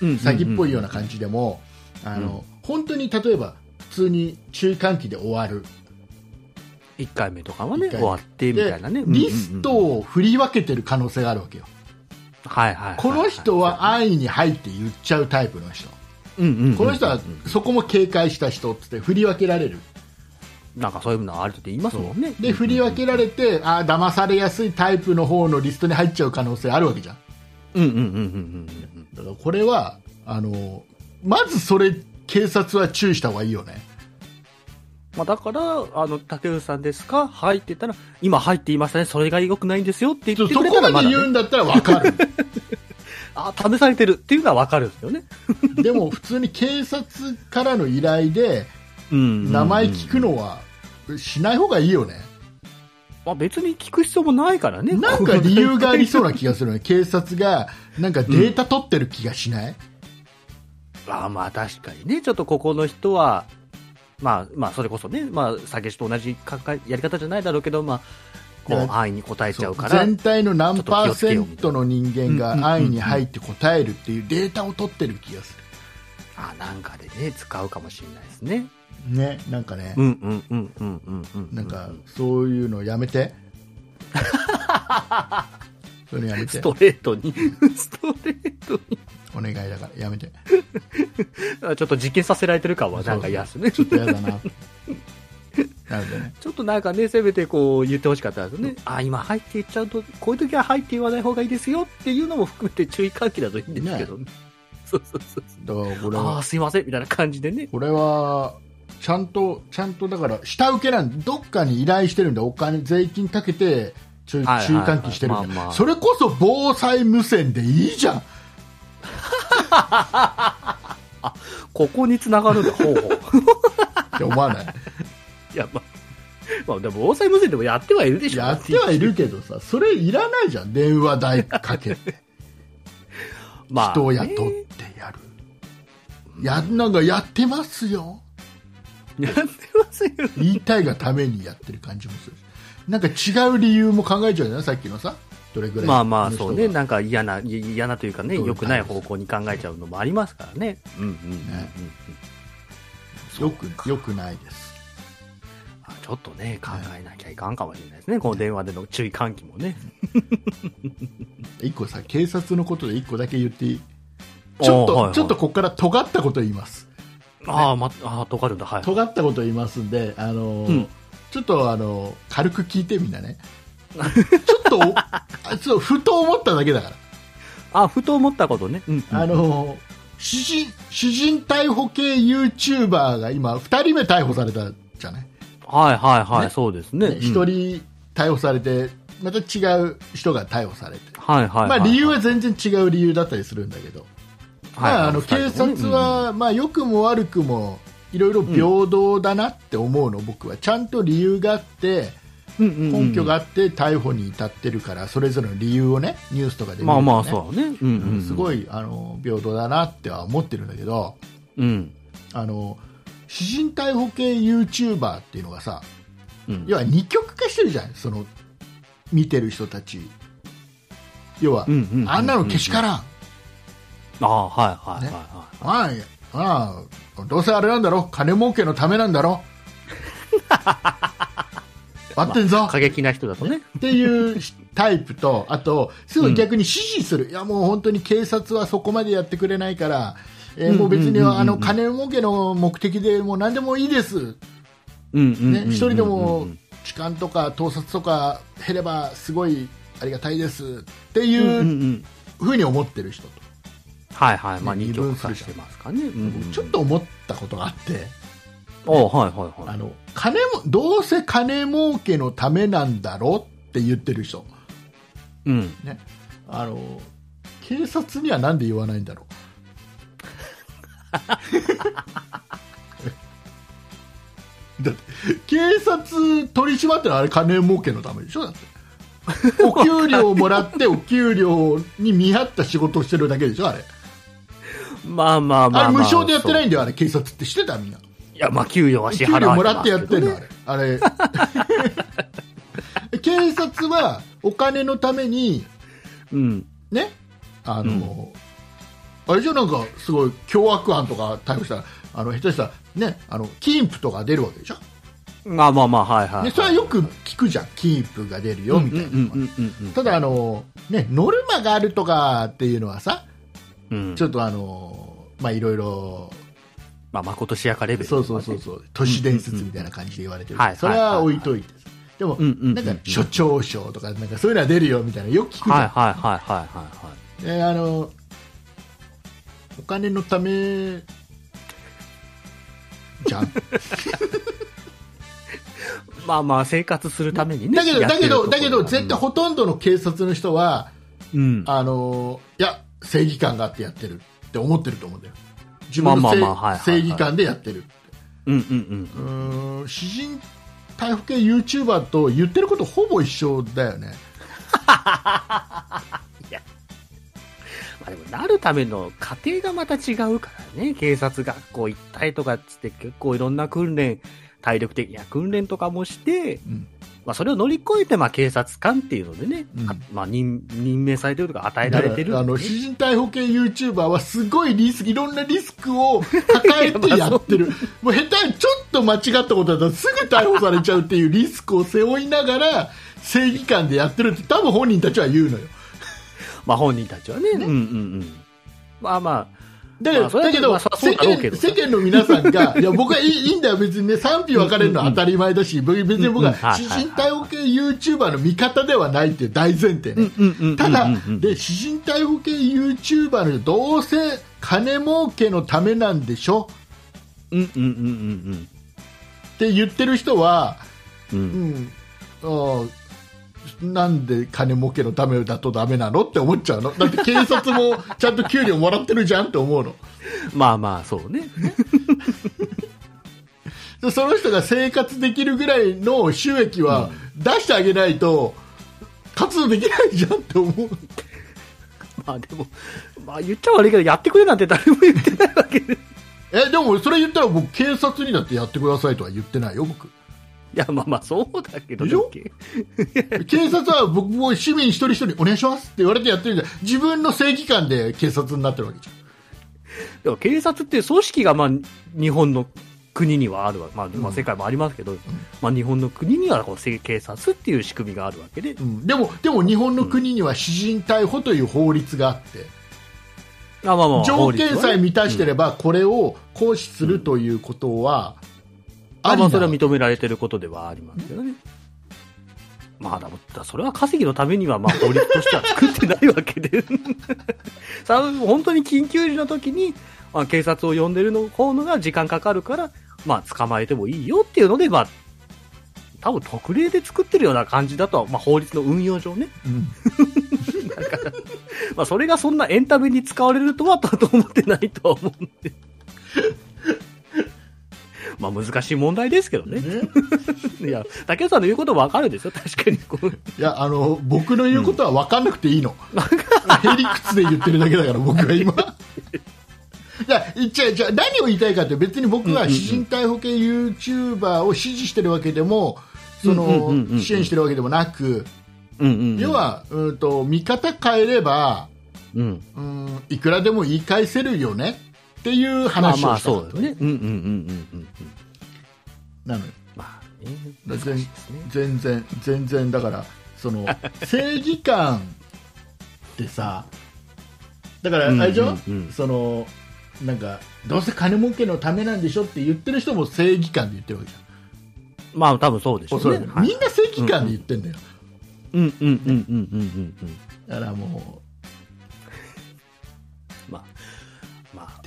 B: 詐欺っぽいような感じでも、あの本当に例えば普通に注意喚起で終わる。
C: 1回目とかはね、終わってみ
B: で
C: たいなね。
B: リスト
C: を、
B: を振り分けてる可能性があるわけよ、
C: はいはいはいはい。
B: この人は安易に入って言っちゃうタイプの人、
C: うんうんうん。うん
B: この人はそこも警戒した人って振り分けられる
C: なんかそういうのあるって言いますもんね。
B: で振り分けられてあー騙されやすいタイプの方のリストに入っちゃう可能性あるわけじゃん。
C: うんうんうんうんうん
B: だからこれはあのまずそれ警察は注意した方がいいよね。
C: まあ、だから、あの、竹内さんですか？はいってたら、今入っていましたね、それが良くないんですよって言って
B: そ
C: くれたら
B: こまで言う
C: ね、
B: んだったら分かる。
C: あ、試されてるっていうのは分かる。んですよね。
B: でも普通に警察からの依頼で
C: うん。
B: 名前聞くのはしない方がいいよね、
C: まあ、別に聞く必要もないからね。
B: なんか理由がありそうな気がするね。警察がなんかデータ取ってる気がしない、
C: あまあ確かにね、ちょっとここの人は、まあ、まあ、それこそね、まあ、詐欺師と同じかかやり方じゃないだろうけど、まあ、こ
B: いうや
C: 安易に答えちゃうから、
B: 全体の何パーセントの人間
C: うんうんうんうん
B: が安易に入って答えるっていうデータを取ってる気がす
C: あなんかでね、使うかもしれないですね。
B: るねなんかね、
C: うんうんうんうんうんうん。
B: なんかそういうのやめて そういうのやめて
C: ストレートに、ストレートに。
B: お願いだからやめて
C: あ ちょっと実験させられてる感はなんか嫌ですね。
B: ちょっとやだななのでね
C: ちょっとなんかね、せめてこう言ってほしかったですね。あ、今入って言っちゃうと、こういう時は入って言わない方がいいですよっていうのも含めて注意喚起だといいんですけどね。そうそうそうそう。
B: だからこれ
C: あ
B: は
C: あ、すいません、みたいな感じでね。
B: これはちゃんとちゃんとだから下請けなんどっかに依頼してるんでお金税金かけて注意注意
C: はいはいはい。
B: 喚起してるんだ、
C: まあまあ。
B: それこそ防災無線でいいじゃん。
C: ここに繋がるんだ、ほうほう。
B: って思わない。
C: いや、まあ、まあ、でも、防災無線でもやってはいるでしょ。
B: やってはいるけどさそれいらないじゃん。電話代かけて。
C: まあ、
B: 人を雇ってやる、やなんかやってますよ
C: やってますよ。
B: 言いたいがためにやってる感じもするしなんか違う理由も考えちゃうじゃさっきのさどれぐらい
C: まあまあ、そうね。なんか嫌な、い嫌なというかね、良くない方向に考えちゃうのもありますからね。うんうんうんうんうん。
B: よくよくないです
C: あちょっとね、考えなきゃいかんかもしれないですね。この電話での注意喚起もね。
B: 一個さ警察のことで一個だけ言っていい？ちょっと、
C: あーはいはい
B: ちょっとここから尖ったこと言います
C: ああ、ま、ああ、とがるんだ、はい。
B: 尖ったこと言いますんであのー
C: うん。
B: ちょっとあの軽く聞いてみんなね。ちょっとお あそうふと思っただけだから。
C: あ、ふと思ったことね。うん、うん。
B: あの詩人詩人逮捕系 YouTuber が今2人目逮捕されたじゃない？
C: はいはいはい、
B: ね。
C: そうですね。
B: ね一、人逮捕されてまた違う人が逮捕されて、
C: うん、はいはいはい、
B: まあ、理由は全然違う理由だったりするんだけど、
C: はい。
B: まあ、あの警察は、まあ、良くも悪くもいろいろ平等だなって思うの、僕は。ちゃんと理由があって根拠があって逮捕に至ってるからそれぞれの理由をねニュースとかで見ると、ね。
C: まあまあ、そうだね。うんうん、うん。
B: すごいあの平等だなっては思ってるんだけど
C: うん。
B: あの詩人逮捕系 YouTuber っていうのがさ
C: うん。
B: 要は二極化してるじゃん。その見てる人たち。要は、
C: うんうんうんうん。
B: あんなのけしからん、
C: ああ、はいはいはいは
B: あああどうせあれなんだろ？金儲けのためなんだろ？待ってん？ぞ、
C: 過激な人だとね。
B: っていうタイプと、あと、すごい逆に支持する、いやもう本当に警察はそこまでやってくれないから、えーもう別に
C: うんうんうんうん。
B: あの金儲けの目的でもう何でもいいです、
C: うんうんうんうん
B: ね、一人でも痴漢とか盗撮とか減ればすごいありがたいです。って
C: うんうんう
B: いうん。ふうに思ってる人。と、
C: はいはい。まあ、
B: ね
C: 二極化し。てますかね。
B: ちょっと思ったことがあって、
C: おはいはいはい。
B: あの金もどうせ金儲けのためなんだろって言ってる人、
C: うん。
B: ね、あの警察にはなんで言わないんだろう。だって警察取り締まってるのはあれ金儲けのためでしょ？だって。お給料をもらってお給料に見合った仕事をしてるだけでしょ？あれ
C: まあまあまあ、
B: あ。れ
C: まあ。
B: 無償でやってないんだよあれ。警察ってしてたみんな。い
C: や、まあ、給与は支
B: 給
C: 払われ
B: 料もらってやってんのあれ。あ れ警察はお金のために
C: うん。
B: ね？あの、あれじゃなんかすごい凶悪犯とか逮捕したらあの下手したらね？あの金プとか出るわけでしょ、
C: まあまあまあ、はいはい。
B: ね、それはよく聞くじゃん。金プが出るよみたいなただあの、ね、ノルマがあるとかっていうのはさ
C: うん。
B: ちょっとあのまあいろいろ
C: まあ、まことしやかレベル、
B: そうそうそう。そう。都市伝説みたいな感じで言われてる、
C: はい。
B: それは置いといてさ。でも、なんか所長賞とかなんかそういうのは出るよみたいなよく聞くじゃん、
C: はいはいはいはいはい
B: あのお金のためじゃん。
C: まあまあ、生活するためにね。
B: だけどだけどだけど絶対ほとんどの警察の人は
C: うん。
B: あのいや正義感があってやってるって思ってると思うんだよ。自分の
C: まあ
B: 正義感でやってる。
C: うんうんうん。
B: うーん詩人逮捕系 YouTuber と言ってることほぼ一緒だよね。
C: まあでも、なるための過程がまた違うからね。警察学校行ったりとかっつって結構いろんな訓練、体力的な訓練とかもして、
B: うん。
C: まあそれを乗り越えて、まあ警察官っていうのでね、
B: うん。
C: あまあ任任命されてるとか与えられてるね、
B: あの詩人逮捕系 YouTuber はすごいリスクいろんなリスクを抱えてやってる。もう下手にちょっと間違ったことだったらすぐ逮捕されちゃうっていうリスクを背負いながら正義感でやってるって多分本人たちは言うのよ。
C: まあ本人たちはね。うんうんうん。まあまあ、
B: だけど、
C: まあ
B: だけど、世間世間の皆さんが、いや、僕はいいいいんだよ、別にね、賛否分かれるのは当たり前だし、僕別に僕は
C: うんうんはい
B: 詩人逮捕系 YouTuber の味方ではないっていう大前提。ね。
C: うんうんうん
B: ただ
C: うんうんうん、
B: で、詩人逮捕系 YouTuber の人どうせ金儲けのためなんでしょ？
C: うんうんうんうん
B: って言ってる人は、
C: うん。う。
B: うんなんで金儲けのためだとダメなのって思っちゃうの？だって警察も ちゃんと給料もらってるじゃんって思うの。
C: まあまあ、そうね。
B: で その人が生活できるぐらいの収益は出してあげないと活動できないじゃんって思う
C: まあでも、まあ言っちゃ悪いけど、やってくれなんて誰も言ってないわけで。い
B: えでもそれ言ったら僕警察にだってやってくださいとは言ってないよ僕
C: や、まあまあそうだけど
B: でしょ？
C: だっけ
B: 警察は僕も市民一人一人お願いしますって言われてやってるじゃん。自分の正義感で警察になってるわけじゃん。
C: でも警察って組織がまあ日本の国にはあるわ、まあ、まあ
B: うん
C: 世界もありますけど、まあ日本の国にはこうせ警察っていう仕組みがあるわけで、
B: うん、でもでも日本の国には私人逮捕という法律があって、
C: あまあまあ
B: 条件さえ満たしてれ
C: ば、
B: ばこれを行使するということは、
C: あまあそれは
B: り
C: 認められてることではありますけどね。まあだだそれは稼ぎのためにはまあ法律としては作ってないわけで。さ本当に緊急時の時に、まあ、警察を呼んでるの方のが時間かかるから、まあ捕まえてもいいよっていうので、まあ、多分特例で作ってるような感じだとは、まあ法律の運用上ね。
B: うん
C: まあそれがそんなエンタメに使われるとはとは思ってないとは思うんで。まあ難しい問題ですけどね。
B: ね
C: いや、竹内さんの言うことわかるでしょ？確かにこう。
B: いやあの僕の言うことは分かんなくていいの、へりくつで言ってるだけだから僕は今いやじゃあじゃあ何を言いたいかって別に僕は私人逮捕系 YouTuber を支持してるわけでもその支援してるわけでもなく。要、はうんと見方変えれば
C: うん。
B: うんいくらでも言い返せるよねっっていう
C: まあ
B: 話
C: まあ
B: をしたかった
C: そうだよね。うんうんうんうんうんうん。
B: なのよ
C: まあね、
B: だ
C: 難しいですね。
B: 全然全然だからその 正義感ってさだからあれでしょ、
C: うんうんうん
B: そのなんかどうせ金儲けのためなんでしょって言ってる人も正義感で言ってるわけじ
C: まあ多分そうでし
B: ゃん、
C: ょうね。はい
B: みんな正義感で言ってんだよ、
C: うんうんうんうんうんうんうん。
B: だからも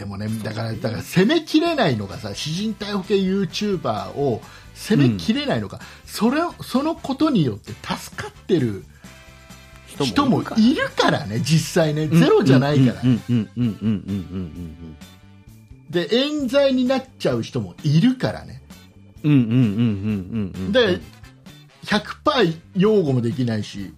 B: でもねだからだから攻めきれないのがさ詩人逮捕系 YouTuber を攻めきれないのが、それそのことによって助かってる人もいるから。ね実際ね。ゼロじゃないから、
C: うんうんうんうんうんうんうん
B: で冤罪になっちゃう人もいるからね。
C: うんうんうんうんうんうんうん。
B: で100%擁護もできないし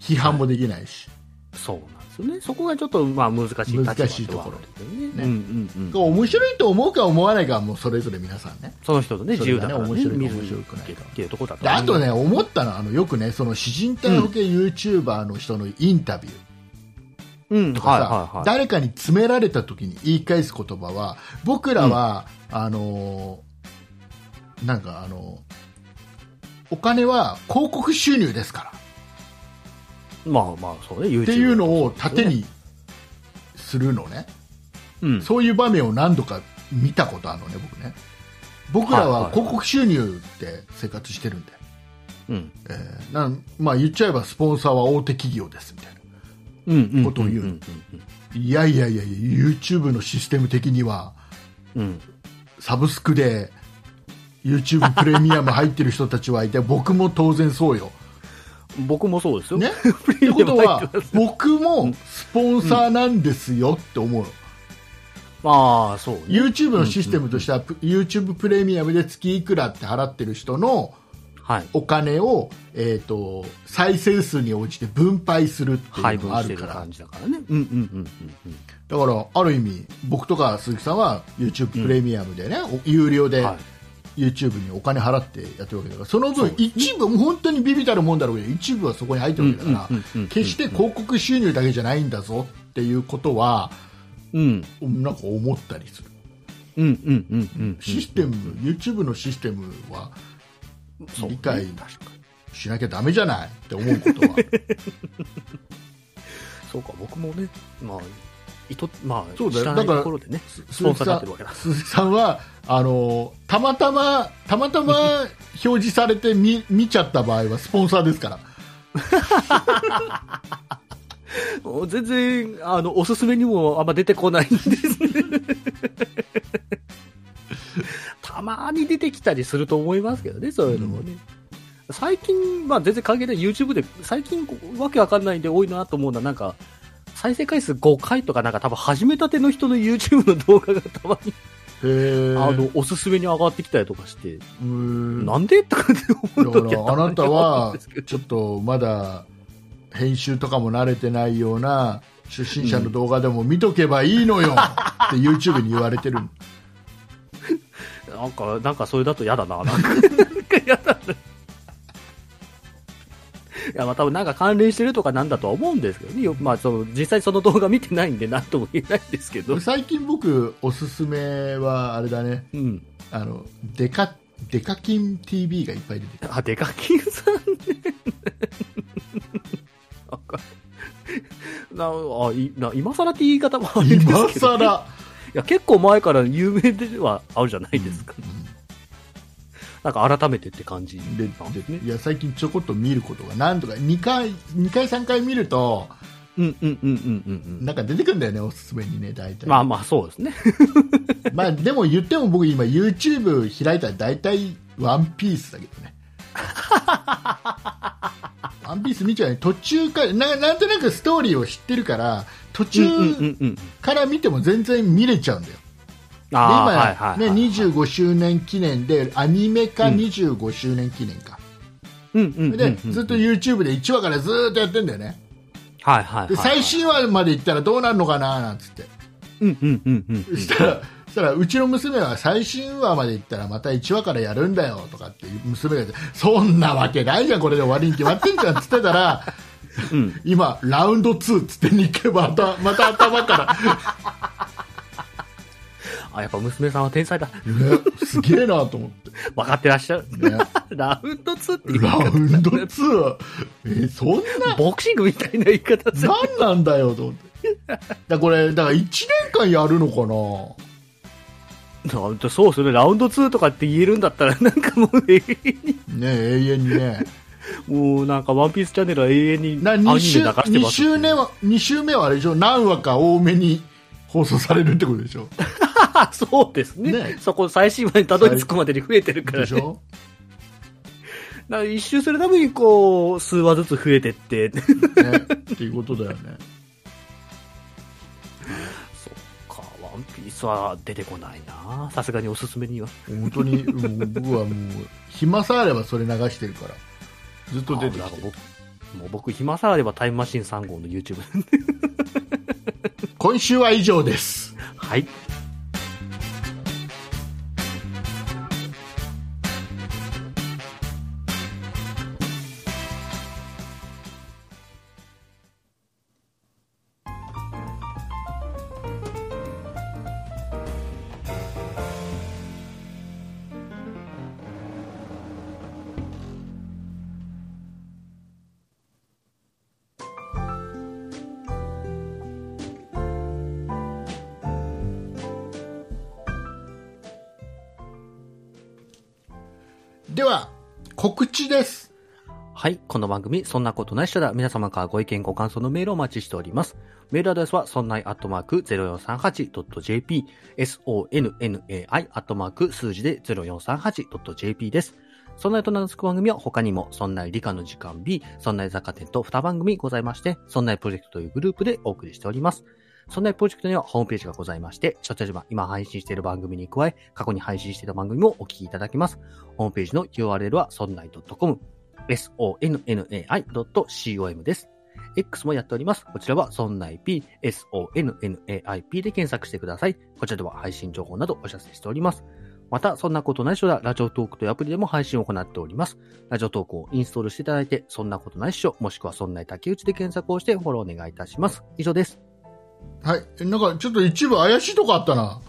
B: 批判もできないし、
C: そうですよね。そこがちょっとまあ難しい
B: 難しいところ
C: ですよ
B: ね。
C: ね。うんうんうん。
B: 面白いと思うか思わないかはもうそれぞれ皆さんね。
C: その人とね、自由だからね、
B: 面白い面白くないか
C: っていうところだと
B: であとね思ったのはあのよくねその詩人逮捕系 YouTuber の人のインタビュー。
C: うん、
B: とかさ、
C: はいはいはい。
B: 誰かに詰められた時に言い返す言葉は僕らは、あのーなんかあのお金は広告収入ですから
C: まあまあ、そうね、
B: っていうのを盾にするのね、
C: うん。
B: そういう場面を何度か見たことあるのね、僕ね。僕ら
C: は
B: 広告収入で生活してるんで、
C: うん。
B: えーなんまあ、言っちゃえばスポンサーは大手企業ですみたいな。ことを言う
C: うん
B: いやいやいや YouTube のシステム的には、
C: うんうん。
B: サブスクで YouTube プレミアム入ってる人たちはいて、僕も当然そうよ。
C: 僕もそうですよ。
B: ね、
C: プ
B: ってことは僕もスポンサーなんですよって思うの。
C: まあ、そうね。
B: YouTube のシステムとしては、プ YouTube プレミアムで月いくらって払ってる人の
C: はい。
B: お金を、えー、と再生数に応じて分配するっていうのがあるから
C: だからね。うんうんうんうん
B: だからある意味僕とか鈴木さんは YouTube プレミアムでね、お有料で
C: うん。はい。
B: YouTube にお金払ってやってるわけだからその分一部本当にビビたるもんだろうけど一部はそこに入ってるわけだから、決して広告収入だけじゃないんだぞっていうことは
C: うん。
B: なんか思ったりする。システム、YouTube のシステムは理解しなきゃダメじゃないって思うことは。
C: そうか、僕もね、まあ、いと、まあ、
B: そうだよ
C: 知らない
B: だから
C: ところでね、
B: す
C: スポンサーになってるわけだ。
B: 鈴木さんはあのたまたまたまたま表示されて見見ちゃった場合はスポンサーですから
C: 全然、あの、おすすめにもあんま出てこないんですね。たまに出てきたりすると思いますけどね、そういうのもね。最近、まあ全然関係ない YouTube で、最近わけわかんないんで多いなと思うのは、なんか、再生回数5回とかなんか多分始めたての人の YouTube の動画がたまに、あの、おすすめに上がってきたりとかして、
B: んだ
C: なんでとかって思う時
B: あなたはちょっとまだ編集とかも慣れてないような初心者の動画でも見とけばいいのよ って YouTube に言われてる
C: なんか、なんかそれだと嫌だな。なんか、なんか嫌だな。いや、まあ多分なんか関連してるとかなんだとは思うんですけどね。よまあその、実際その動画見てないんで何とも言えないんですけど。
B: 最近僕おすすめはあれだね
C: うん。
B: あのデカデカキン TV がいっぱい出て
C: あ、デカキンさんね。なんか、なあいな今更って言い方もあれですけど、
B: 今さら
C: いや、結構前から有名ではあるじゃないですか。なんか改めてって感じ
B: で
C: ですね。
B: いや最近ちょこっと見ることが何とか2回2回3回見ると
C: うんうんうんうんうんうん。
B: なんか出てくるんだよねおすすめにね大体
C: まあまあそうですね。
B: まあでも言っても僕今 YouTube 開いたら大体ワンピースだけどね ワンピース見ちゃうね途中からななんとなくストーリーを知ってるから途中。から見ても全然見れちゃうんだよ、今、
C: はいはい、
B: ね、
C: はい。
B: 25周年記念でアニメ化25周年記念か、
C: うん。
B: でずっと YouTube で1話からずーっとやってんだよね
C: はいはいはい。
B: で最新話まで行ったらどうなるのかななんつって
C: うんうんうんうんうん。
B: そしたらそしたらうちの娘は最新話まで行ったらまた1話からやるんだよとかって娘が言ってそんなわけないじゃんこれで終わりに決まってんじゃんっつってたら
C: うん。
B: 今ラウンド2っつって2回またまた頭から
C: あ、やっぱ娘さんは天才だ。
B: ね、すげえなと思って。
C: 分かってらっしゃる。
B: ね、
C: ラウンド2って言い
B: ラ
C: 方
B: ウンド 2? え、そんな、
C: ボクシングみたいな言い方する。
B: 何なんだよと思って。だこれ、だから1年間やるのか
C: な？そうですよね。ラウンド2とかって言えるんだったら、なんかもう永遠に、
B: なね永遠にね。
C: もうなんかワンピースチャンネルは永遠にアニメ
B: な2
C: 流して
B: 週
C: ます
B: 二週目は、二週目はあれでしょ？何話か多めに放送されるってことでしょ？
C: あそうですね
B: ね
C: そこ最新話にたどり着くまでに増えてるからね。
B: でしょ？
C: だ一周するたびにこう、数話ずつ増えてって。
B: ね。っていうことだよね。
C: そっか、ワンピースは出てこないなさすがにおすすめには。
B: 本当に、うん僕はもう、暇さえあればそれ流してるから。ずっと出てきて
C: あなんか僕もう僕、暇さえあればタイムマシーン3号の YouTube。
B: 今週は以上です。
C: はい。この番組、そんなことない人だ。皆様からご意見、ご感想のメールをお待ちしております。メールアドレスは、そんないアットマーク 0438.jp、sonnai アットマーク数字で 0438.jp です。そんないと名付く番組は他にも、そんない理科の時間 B、そんない雑貨店と2番組ございまして、そんないプロジェクトというグループでお送りしております。そんなプロジェクトにはホームページがございまして、ちょっと島、今配信している番組に加え、過去に配信していた番組もお聞きいただけます。ホームページの URL は、そんない .com、sonnai.com です。X もやっております。こちらは、そんない p、sonnaip で検索してください。こちらでは配信情報などお知らせしております。また、そんなことないっしょだ、ラジオトークというアプリでも配信を行っております。ラジオトークをインストールしていただいて、そんなことないっしょ、もしくはそんない竹内で検索をしてフォローお願いいたします。以上です。
B: はい。えなんか、ちょっと一部怪しいとこあったな。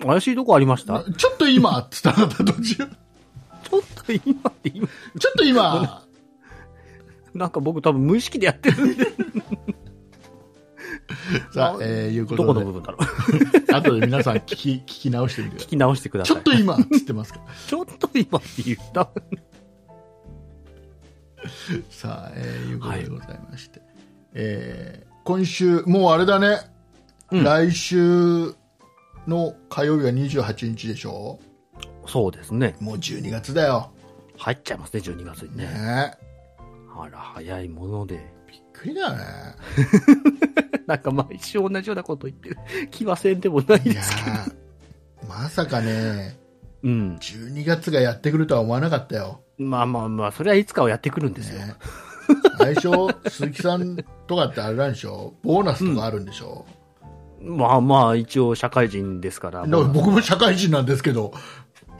C: 怪しいとこありました？
B: ちょっと今、って言ったな途中。ちょ
C: ちょっと今って今、
B: っと今、
C: なんか僕多分無意識でやってるんで、
B: さあ、えー、いうこ
C: どことの
B: で、
C: 部分だろう。
B: 後で皆さん聞き、聞き直してみてくださ
C: 聞き直してくだ
B: い。ち
C: さい。
B: ょっと今、つってますから。
C: ちょっと今って言った。
B: さあ、えー、いうことでございまして。えー、今週、もうあれだね、
C: うん
B: 来週の火曜日は28日でしょ
C: そうですね。
B: もう12月だよ。
C: 入っちゃいますね、12月にね。
B: ね
C: あら、早いもので。
B: びっくりだよね。
C: なんか毎週同じようなこと言ってる気はせんでもない
B: いや
C: ですけど。
B: ーまさかね、
C: うん。
B: 12月がやってくるとは思わなかったよ。
C: まあまあまあ、それはいつかはやってくるんですよ。
B: ね、最初、鈴木さんとかってあれなんでしょ？ボーナスとかあるんでしょ、
C: まあまあ、一応社会人ですから。
B: だから僕も社会人なんですけど、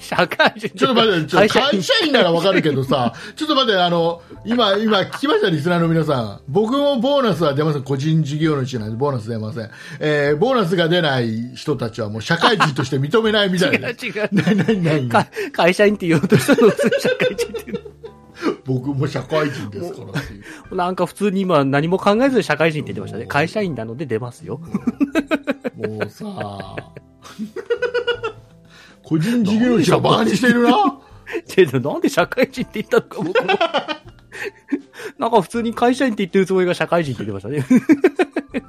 C: 社会人
B: ちょっと待って、ちょっと会
C: 会
B: 社員ならわかるけどさ、ちょっと待って、あの、今、今聞きました、リスナーの皆さん。僕もボーナスは出ません。個人事業主なんで、ボーナス出ません。えー、ボーナスが出ない人たちはもう社会人として認めないみたいです。
C: 違う違う。
B: ななにな
C: か会社員って言おうとしたのを社会人って言う
B: 僕も社会人ですからっていう。
C: の なんか普通に今何も考えずに社会人って言ってましたね。会社員なので出ますよ。
B: もうさ、個人事業主はバカにしてるな。
C: でなんで社会人って言ったのか僕も。なんか普通に会社員って言ってるつもりが社会人って言ってましたね。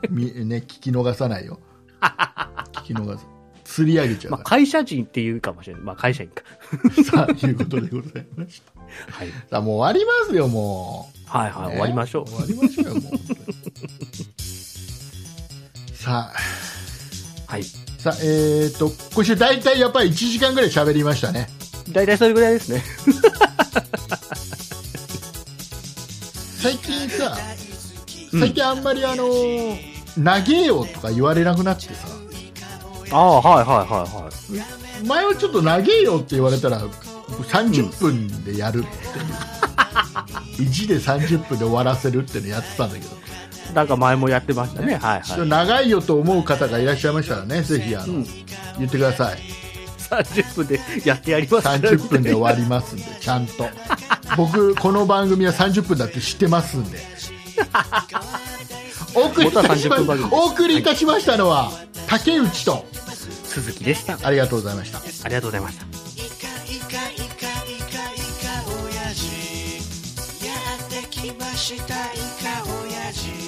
B: みね、聞き逃さないよ。聞き逃す。釣り上げちゃう
C: まあ
B: か
C: 会社人って言うかもしれない。まあ会社員か。
B: ら。さあ、いうことでございました。
C: はい。
B: さあ、もう終わりますよ、もう。
C: はいはい、
B: ね
C: 終わりましょう。
B: 終わりましょうよ、もう。さあ、
C: はい。
B: さあ、えーと、今週大体やっぱり1時間ぐらい喋りましたね。
C: 大体それぐらいですね。
B: 最近さ、
C: うん
B: 最近あんまりあの、長えよとか言われなくなってさ、
C: ああ、はいはいはいはい。
B: 前はちょっと長えよって言われたら、30分でやるっていう。意地で30分で終わらせるっていうのやってたんだけど、
C: なんか前もやってましたね。はい
B: ちょっと
C: はい。
B: 長いよと思う方がいらっしゃいましたらね、ぜひあの、
C: うん。
B: 言ってください。
C: 30分でやってやりますから
B: 30分で終わりますんでちゃんと。僕この番組は30分だって知ってますんで。お送りいたしま
C: 元は30分番組です。
B: お送りいたしましたのは、竹内と。
C: 鈴木でした。
B: ありがとうございました。
C: ありがとうございました。
A: やってきましたイカ親父